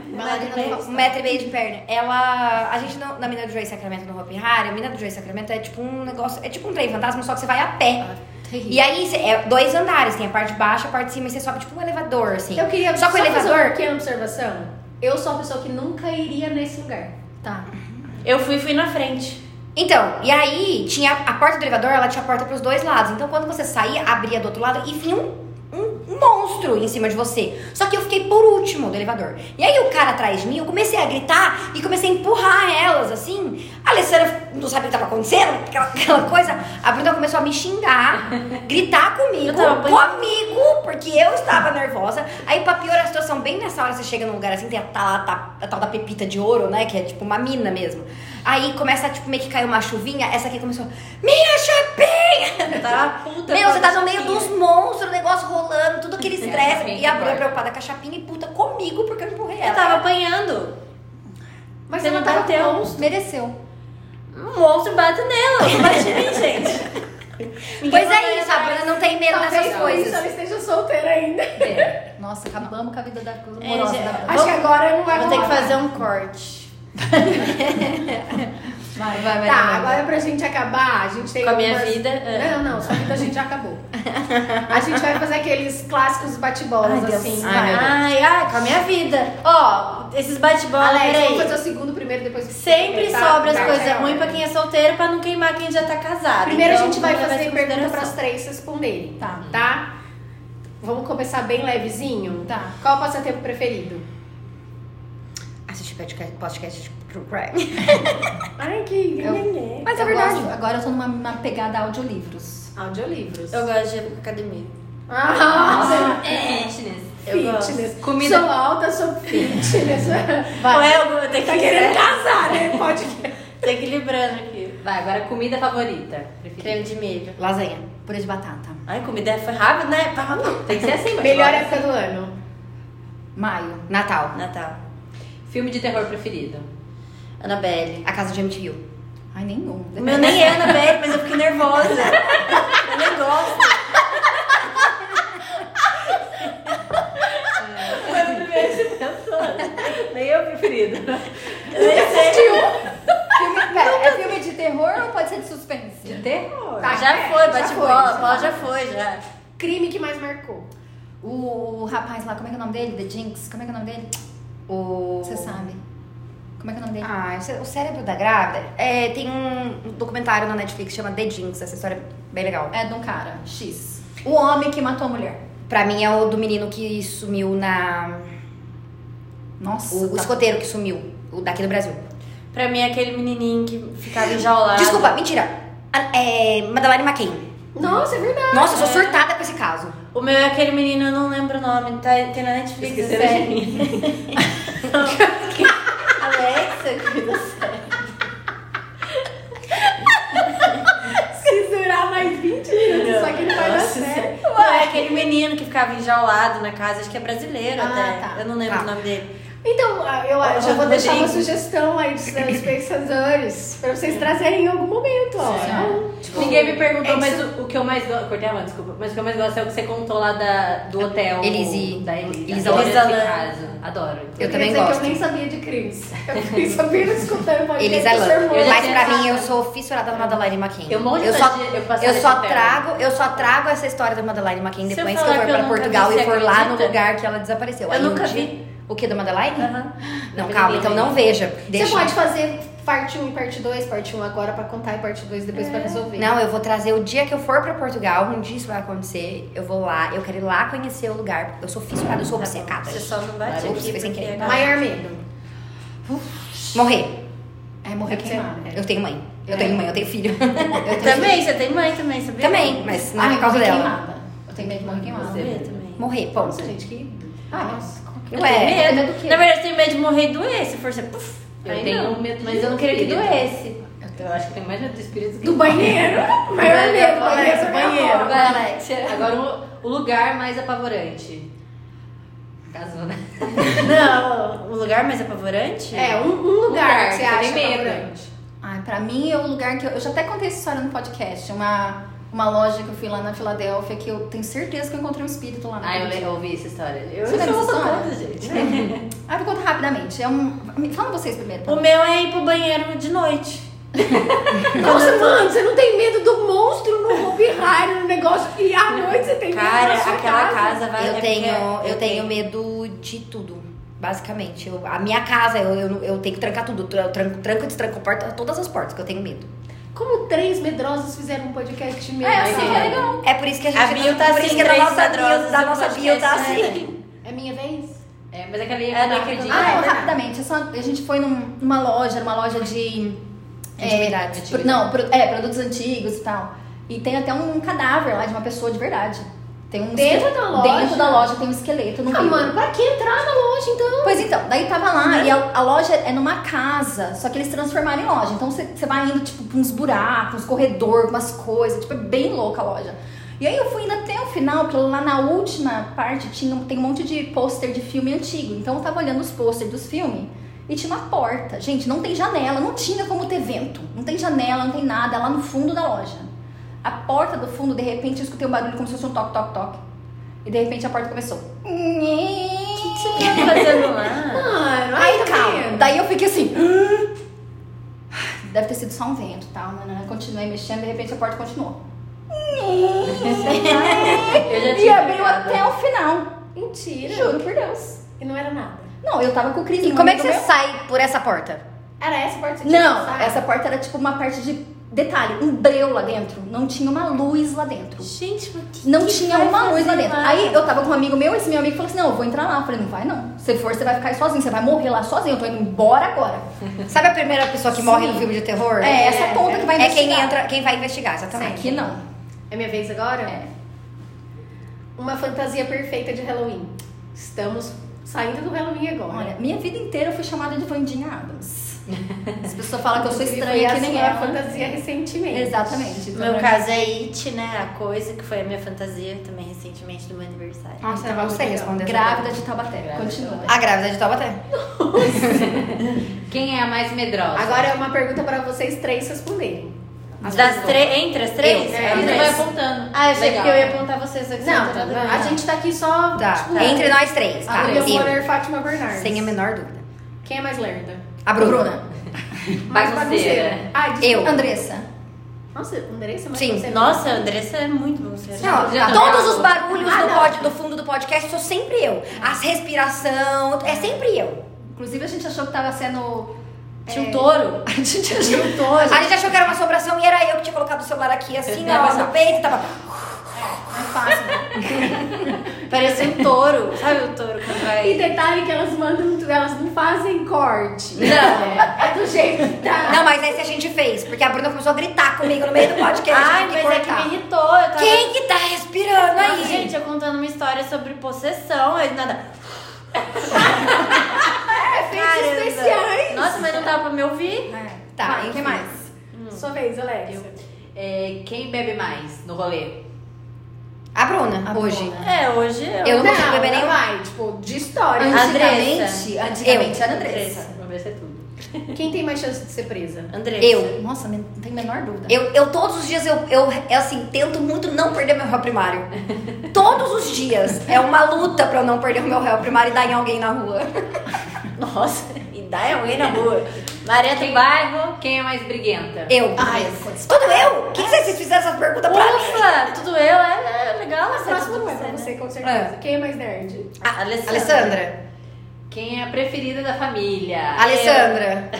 Um metro e meio de perna. Ela. A gente, não- na mina do Joey Sacramento no Hopi Hari, a mina do Joey Sacramento é tipo um negócio. É tipo um trem fantasma, só que você vai a pé. Terrível. E aí, cê- é dois andares, tem a parte de baixo, a parte de cima, e você sobe tipo um elevador, assim. Eu queria Só que o fazer elevador. uma pequena observação. Eu sou a pessoa que nunca iria nesse lugar. Tá. Eu fui fui na frente. Então, e aí tinha a porta do elevador, ela tinha a porta pros dois lados. Então, quando você saía, abria do outro lado e vinha um monstro em cima de você. Só que eu fiquei por último do elevador. E aí o cara atrás de mim, eu comecei a gritar e comecei a empurrar elas, assim. A Alessandra não sabia o que estava acontecendo, aquela, aquela coisa. A Bruna começou a me xingar, gritar comigo, comigo, porque eu estava nervosa. Aí, pra piorar a situação, bem nessa hora você chega num lugar assim, tem a, tal- a tal da pepita de ouro, né? Que é tipo uma mina mesmo. Aí começa, tipo, meio que caiu uma chuvinha, essa aqui começou, minha chapinha! Eu tava puta. Meu, você a tá no meio dos monstros, o negócio rolando, tudo aquele estresse. chapinha E a Bruna preocupada com a chapinha e puta comigo, porque eu empurrei ela. Eu tava apanhando. Mas Você não tava bateu. com monstro. Mereceu. Um monstro bate nela. Não bate em mim, gente. Ninguém Pois é isso, a. Bruna não tem medo Talvez dessas coisas. ela esteja solteira ainda. É. Nossa, acabamos com a vida da É, Bruna. Acho que agora não vai Vou ter que fazer um corte. Vai, Vai, vai, Tá, vai. agora pra gente acabar, a gente tem Com a minha algumas- vida, é. Não, não, sua vida a gente já acabou. A gente vai fazer aqueles clássicos bate-bolas, assim. Ai, vai. Ai, ai, com a minha vida. Ó, esses bate-bola, Alex, vamos fazer o segundo primeiro, depois o Sempre tá? sobra as Tá, coisas tá. ruins pra quem é solteiro pra não queimar quem já tá casado. Primeiro Então, a gente vai fazer pergunta pras três responderem, Tá. tá? Vamos começar bem levezinho? Tá. Qual o passatempo preferido? Podcast, podcast de True Crime. Ai, que... Eu- Mas é eu verdade. gosto- agora eu tô numa, numa pegada audiolivros. Audiolivros. Eu gosto de academia. Ah, É. Fitness. Eu gosto. fitness. Comida- Sou alta, sou fitness. Ué, eu tenho tá que querendo casar, né? Pode... Tô equilibrando aqui. Vai, agora comida favorita. Preferida. Creme de milho. Lasanha. Purê de batata. Ai, comida foi rápido, né? Pá. Tem que ser assim, Melhor época do ano. Maio. Natal. Natal. Filme de terror preferido. Annabelle. A casa de MTV. Ai, nenhum. O meu nem é Annabelle, mas eu fiquei nervosa. Eu nem gosto. Foi o primeiro que pensou. Nem eu preferido. Eu nem sei. Filme, pera, é filme de terror ou pode ser de suspense? De terror. Tá, Já é, foi, já bate foi, bola. já Bola foi. já foi, já. Crime que mais marcou. O, o rapaz lá, como é que é o nome dele? The Jinx, como é que é o nome dele? O... Você sabe. Como é que é o nome dele? Ah, o cé- o cérebro da grávida. É, tem um documentário na Netflix que chama The Jinx. Essa história é bem legal. É de um cara, X. O homem que matou a mulher. Pra mim é o do menino que sumiu na. Nossa. O, o tá- escoteiro que sumiu. O daqui do Brasil. Pra mim, é aquele menininho que ficava enjaulado. Desculpa, mentira. É. Madeleine McCain. Nossa, é verdade. Nossa, eu sou surtada com esse caso. O meu é aquele menino, eu não lembro o nome. Tá, tem na Netflix, Esqueceram de série. mim. Alexa, sério. Se durar mais 20 minutos, isso aqui não vai dar certo. É aquele menino que ficava enjaulado na casa, acho que é brasileiro Ah, até. tá. Eu não lembro Tá. o nome dele. Então, ah, eu, eu já vou deixar uma sugestão aí dos pensadores pra vocês trazerem em algum momento, ó. Então, tipo, Ninguém me perguntou, é mas o, o que eu mais gosto. Cortei a mão, desculpa. Mas o que eu mais gosto é o que você contou lá da, do hotel. Elise- Da Elise. Elisa caso. Adoro. Eu queria também dizer gosto. que eu nem sabia de crimes. Eu fiquei sabendo escutando o podcast Elisa. Eu Mas tinha pra mim, eu sou fissurada da Madeleine McKenna. Eu morro de eu só, de- eu eu só trago, eu só trago essa história da Madeleine eu depois que eu for eu pra Portugal e você for lá no lugar que ela desapareceu. Eu um nunca vi. O que, da Madeleine? Aham. Não, vi calma, então não veja. Deixa. Você pode fazer parte 1 e parte 2, parte 1 agora pra contar e parte 2 depois pra resolver. Não, eu vou trazer o dia que eu for pra Portugal, um dia isso vai acontecer. Eu vou lá, eu quero ir lá conhecer o lugar. Eu sou fissurada, eu sou Tá obcecada. Você só não bate Ups, aqui sem porque querer. é Maior medo. Morrer. É morrer. É. Eu tenho mãe. Eu É. tenho mãe, eu tenho filho. Também, você tem mãe também, sabia? Também, mas não Ah, é por causa dela. queimada. Eu tenho medo de morrer queimada. Morrer também. Morrer, ponto. Nossa, gente, que. Ah, Nossa. Eu Ué, tenho medo. medo do quê? Na verdade, eu tenho medo de morrer e doer. Se for ser puf. Eu aí tenho não. medo Mas eu não queria que doesse. Eu acho que tenho mais medo do espírito que Do banheiro. Maior medo. Banheiro, é banheiro. Vai. Agora, o, o lugar mais apavorante. Casou, né? Não, o lugar mais apavorante? É, um, um lugar, Lugar, que você acha medo. apavorante. Ai, pra mim é o lugar que eu, eu já até contei essa história no podcast. Uma, uma loja que eu fui lá na Filadélfia que eu tenho certeza que eu encontrei um espírito lá na Ah, eu eu ouvi essa história. Eu Você lembra sou dessa história? toda, gente. Ah, vou contar rapidamente. É um. Fala vocês primeiro. tá? O meu é ir pro banheiro de noite. Nossa, mano, você não tem medo do monstro no Hopi Hari, no negócio, e à noite você tem medo Cara, da sua aquela casa. casa vai. Eu é tenho, porque- eu tenho medo de tudo. Basicamente, eu- a minha casa, eu, eu, eu tenho que trancar tudo. Eu tranco, tranco e destranco a porta, todas as portas, que eu tenho medo. Como três medrosos fizeram um podcast medo? É, assim, é legal. É por isso que a gente. A bio tá assim, três nossa medrosas bio, da no nossa bio tá assim. É minha vez? É, mas é que ela ia É. Ah, é não, verdade. rapidamente. é só- a gente foi num- numa loja, numa loja de. é, Intimidade. pro- não, pro- é, produtos antigos e tal. E tem até um cadáver lá de uma pessoa de verdade. Tem um Dentro da loja? Dentro da loja tem um esqueleto no Ah, mano, pra que entrar na loja então? Pois então, daí tava lá e a, a loja é numa casa, só que eles transformaram em loja. Então você vai indo, tipo, pra uns buracos, uns corredores, umas coisas, tipo, é bem louca a loja. E aí eu fui indo até o final, porque lá na última parte tinha, tem um monte de pôster de filme antigo. Então eu tava olhando os pôsteres dos filmes e tinha uma porta. Gente, não tem janela, não tinha como ter vento. Não tem janela, não tem nada, é lá no fundo da loja. A porta do fundo, de repente, eu escutei um barulho como se fosse um toque, toque, toque. E de repente a porta começou. O que você tá fazendo lá? Mano, Aí, tá calma. Daí eu fiquei assim. "Hum." Deve ter sido só um vento, tal. Tá? Continuei mexendo, de repente a porta continuou. E abriu até o final. Mentira. Juro por Deus. E não era nada. Não, eu tava com crise. E no como é que você sai por essa porta? Era essa parte que você tinha Não, essa porta era tipo uma parte de detalhe, um breu lá dentro. Não tinha uma luz lá dentro. Gente, mas que Não que tinha uma luz lá dentro. Aí eu tava com um amigo meu, esse meu amigo falou assim: Não, eu vou entrar lá. Eu falei: Não vai não. Se for, você vai ficar aí sozinho, você vai morrer lá sozinho. Eu tô indo embora agora. Sabe a primeira pessoa que morre no filme de terror? É, essa tonta que vai É quem investigar. entra, quem vai investigar, exatamente. Aqui não. É minha vez agora? É. Uma fantasia perfeita de Halloween. Estamos saindo do Halloween agora. Olha, minha vida inteira eu fui chamada de Vandinha Adams. As pessoas falam que eu sou estranha que a nem ela. fantasia recentemente. Exatamente. No meu caso é It, né? A coisa que foi a minha fantasia também recentemente do meu aniversário. Nossa, Então, eu não sei legal. responder. essa Grávida de Taubaté. Grávida Continua. A grávida de Taubaté. Quem é a mais medrosa? Agora é uma pergunta pra vocês três responderem. Das três, entre as três? Eu. É, Você vai apontando. Ah, eu achei Legal. que eu ia apontar vocês. você Não, tá tá, a gente tá aqui só. Tá. tipo, Entre nós três, a tá? Bonner Fátima Bernardes. Sem a menor dúvida. Quem é mais lerda? A Bruna. Mais Bagunceira. Ah, desculpa. Eu. Andressa. Nossa, Andressa é mais Sim. bagunceira. Nossa, a Andressa é muito bom. você Não? Já todos é os barulhos Ah, do, não. pod- do fundo do podcast sou sempre eu. As respiração, é sempre eu. Inclusive a gente achou que tava sendo. Tinha um touro. A gente achou que touro. A gente achou que era uma assombração e era eu que tinha colocado o celular aqui assim, ó, no peito e tava. É fácil. né? Parecia um touro. Sabe o touro quando E vai... detalhe que elas mandam, elas não fazem corte. Não. É, é do jeito que tá. Não, mas esse a gente fez, porque a Bruna começou a gritar comigo no meio do podcast. Ai, que mas é que cortar. me irritou. Eu tava... Quem que tá respirando Nossa, aí? gente, eu contando uma história sobre possessão, aí nada. Efeitos especiais. Nossa, mas não dava pra me ouvir. Tá, Vai, enfim. quem mais? Sua vez, Alex. É, quem bebe mais no rolê? A Bruna, A hoje. Bruna. É, hoje eu. Eu não consigo beber nenhum. vai, tipo, de história. Antigamente, antigamente era Andressa. Se é tudo. Quem tem mais chance de ser presa? Andressa. Eu. Nossa, não tenho a menor dúvida. Eu, eu todos os dias, eu, eu, eu, assim, tento muito não perder meu réu primário. todos os dias. É uma luta pra eu não perder o meu réu primário e dar em alguém na rua. Nossa, e dá é alguém na rua. Maria Tem tem bairro, quem é mais briguenta? Eu. Ai, Tudo eu? O que, que vocês fizeram essas perguntas pra mim? Ufa, tudo eu, é, é legal. A essa próxima não é pra né? você, com certeza. Quem é mais nerd? A- Alessandra. Alessandra. Quem é a preferida da família? Alessandra.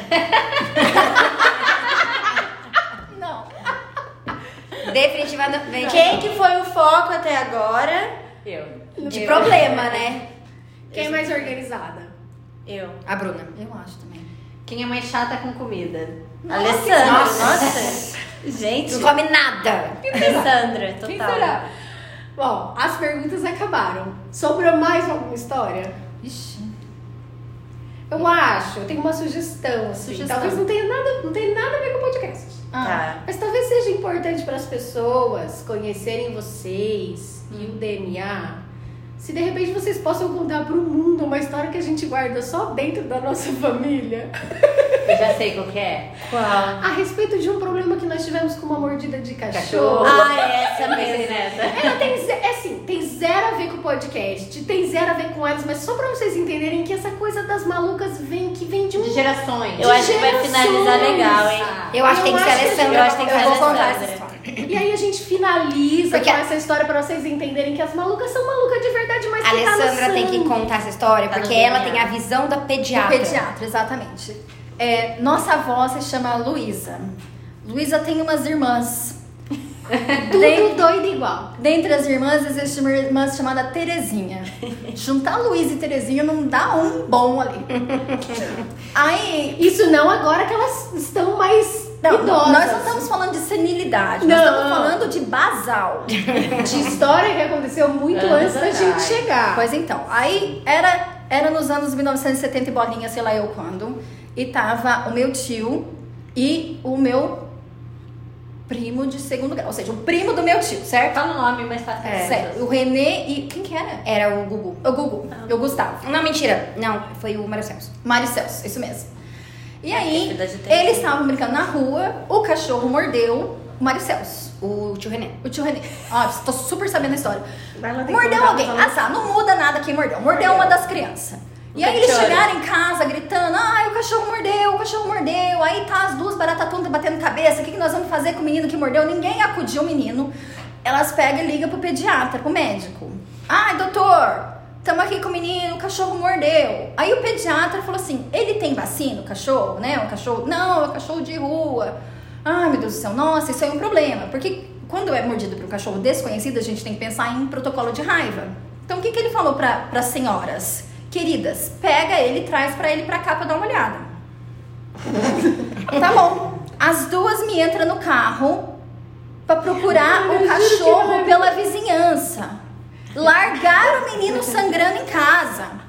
Não. Definitivamente. Quem que foi o foco até agora? Eu. De Eu. problema, né? Quem é mais organizada? Eu. A Bruna. Eu acho também. Quem é mais chata com comida? Alessandra. nossa. Nossa. Gente. Não come nada. Alessandra, Quem total. será? Bom, as perguntas acabaram. Sobrou mais alguma história? Ixi. Eu acho, eu tenho uma sugestão, assim. Sugestão. Talvez não tenha nada, não tenha nada a ver com o podcast. Ah, Tá. Mas talvez seja importante para as pessoas conhecerem vocês e o DNA. Se de repente vocês possam contar para o mundo uma história que a gente guarda só dentro da nossa família, Eu já sei qual que é. Qual? a respeito de um problema que nós tivemos com uma mordida de cachorro. Cachorro. Ah, é essa Pensei mesmo. nessa. Ela tem, é assim, tem zero a ver com o podcast, tem zero a ver com elas, mas só pra vocês entenderem que essa coisa das malucas vem que vem de um. De gerações. Eu acho que vai finalizar legal, hein? Eu acho que tem que ser Eu acho que Alessandra. eu acho que tem que ser Alessandra. E aí a gente finaliza Porque com a- essa história pra vocês entenderem que as malucas são malucas de verdade, mas A que tá Alessandra tem que contar essa história Tá porque ela tem a visão da do pediatra. pediatra, exatamente. É, nossa avó se chama Luísa. Luísa tem umas irmãs. Tudo doido igual. Dentre as irmãs existe uma irmã chamada Terezinha. Juntar Luísa e Terezinha não dá um bom ali. Aí. Isso não agora que elas estão mais Não, idosas. nós não estamos falando de senilidade, Não. nós estamos falando de basal. de história que aconteceu muito Anos antes da gente chegar. Pois então, aí era, era nos anos 1970 e bolinha, sei lá eu quando. E tava o meu tio e o meu primo de segundo grau. Ou seja, o primo do meu tio, certo? Fala o nome, mas tá É. Certo. O Renê e. Quem que era? Era o Gugu. O Gugu. E o Gustavo. Não, mentira. Não, foi o Mário Celso. Mário Celso, isso mesmo. E É, aí, tem. eles estavam brincando na rua, o cachorro mordeu o Mário Celso. O tio René. O tio Renê. Ó, tô super sabendo a história. Mordeu alguém. tá falando. Azar, não muda nada quem mordeu. Mordeu uma das crianças. E aí eles chegaram em casa gritando: ai, o cachorro mordeu, o cachorro mordeu. Aí tá as duas baratas tontas batendo cabeça. O que, que nós vamos fazer com o menino que mordeu? Ninguém acudiu o menino. Elas pegam e ligam pro pediatra, pro médico. Ai, doutor, estamos aqui com o menino, o cachorro mordeu. Aí o pediatra falou assim: ele tem vacina, o cachorro, né? O cachorro. Não, é um cachorro de rua. Ai, meu Deus do céu, nossa, isso é um problema. Porque quando é mordido por um cachorro desconhecido, a gente tem que pensar em protocolo de raiva. Então o que, que ele falou para as senhoras? Queridas, pega ele e traz para ele pra cá pra dar uma olhada. tá bom. As duas me entram no carro pra procurar o cachorro pela vizinhança. Largaram o menino sangrando em casa.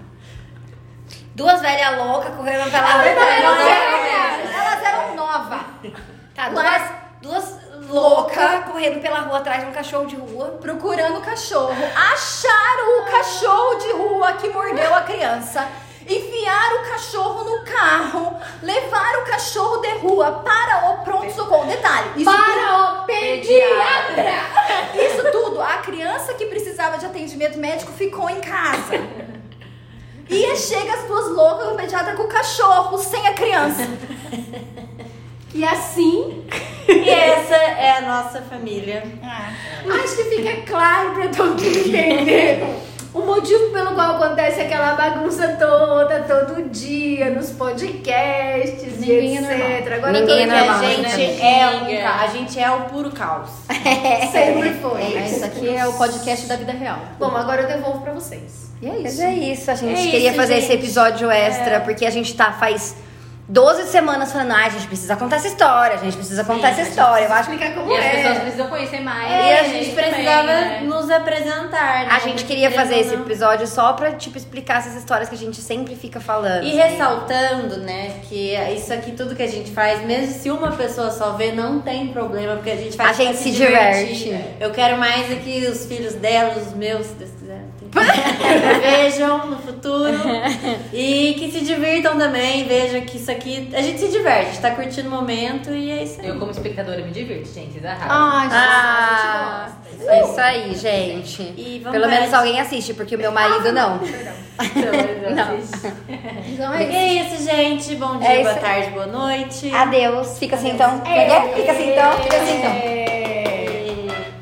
Duas velhas loucas correndo pela rua. Elas eram, elas eram novas. Tá, duas, duas loucas correndo pela rua atrás de um cachorro de rua. procurando o cachorro. Acharam o criança. Enfiaram o cachorro no carro, levaram o cachorro de rua para o pronto-socorro. Detalhe, isso Para o pediatra! tudo, isso tudo, a criança que precisava de atendimento médico ficou em casa. E chega as duas loucas no pediatra com o cachorro, sem a criança. E assim, E essa é a nossa família. acho que fica claro pra todo mundo entender o motivo pelo qual acontece aquela bagunça toda, todo dia, nos podcasts Ninguém e é etc. normal. Agora Ninguém todo é a normal, dia, gente né? é um ca- a gente é o puro caos. sempre foi. É, isso aqui é o podcast da vida real. Bom, agora eu devolvo pra vocês. E é Mas isso. é isso, a gente É queria isso, fazer gente. esse episódio extra, porque a gente tá faz 12 semanas falando, ai, a gente precisa contar essa história, a gente precisa contar essa história. Eu acho Explicar como E as pessoas é. precisam conhecer mais. É, e a gente precisava também, né? nos apresentar, né? A gente queria fazer esse episódio só pra, tipo, explicar essas histórias que a gente sempre fica falando. E ressaltando, né, que isso aqui, tudo que a gente faz, mesmo se uma pessoa só vê, não tem problema, porque a gente faz A gente se divertir. diverte. Eu quero mais é que os filhos dela, os meus, se Deus quiser, vejam no futuro e que se divirtam também, vejam que isso aqui, a gente se diverte, tá curtindo o momento e é isso aí. Eu, como espectadora, me divirto, gente. Vocês arrasam. Ai, gente, Ah, a gente gosta. é isso aí, gente. E vamos Pelo menos alguém assiste, porque o meu marido não. Não. Então é É isso. isso, gente. Bom dia, É boa tarde, boa noite. Adeus. Fica assim então. Fica assim então. Fica assim então. É.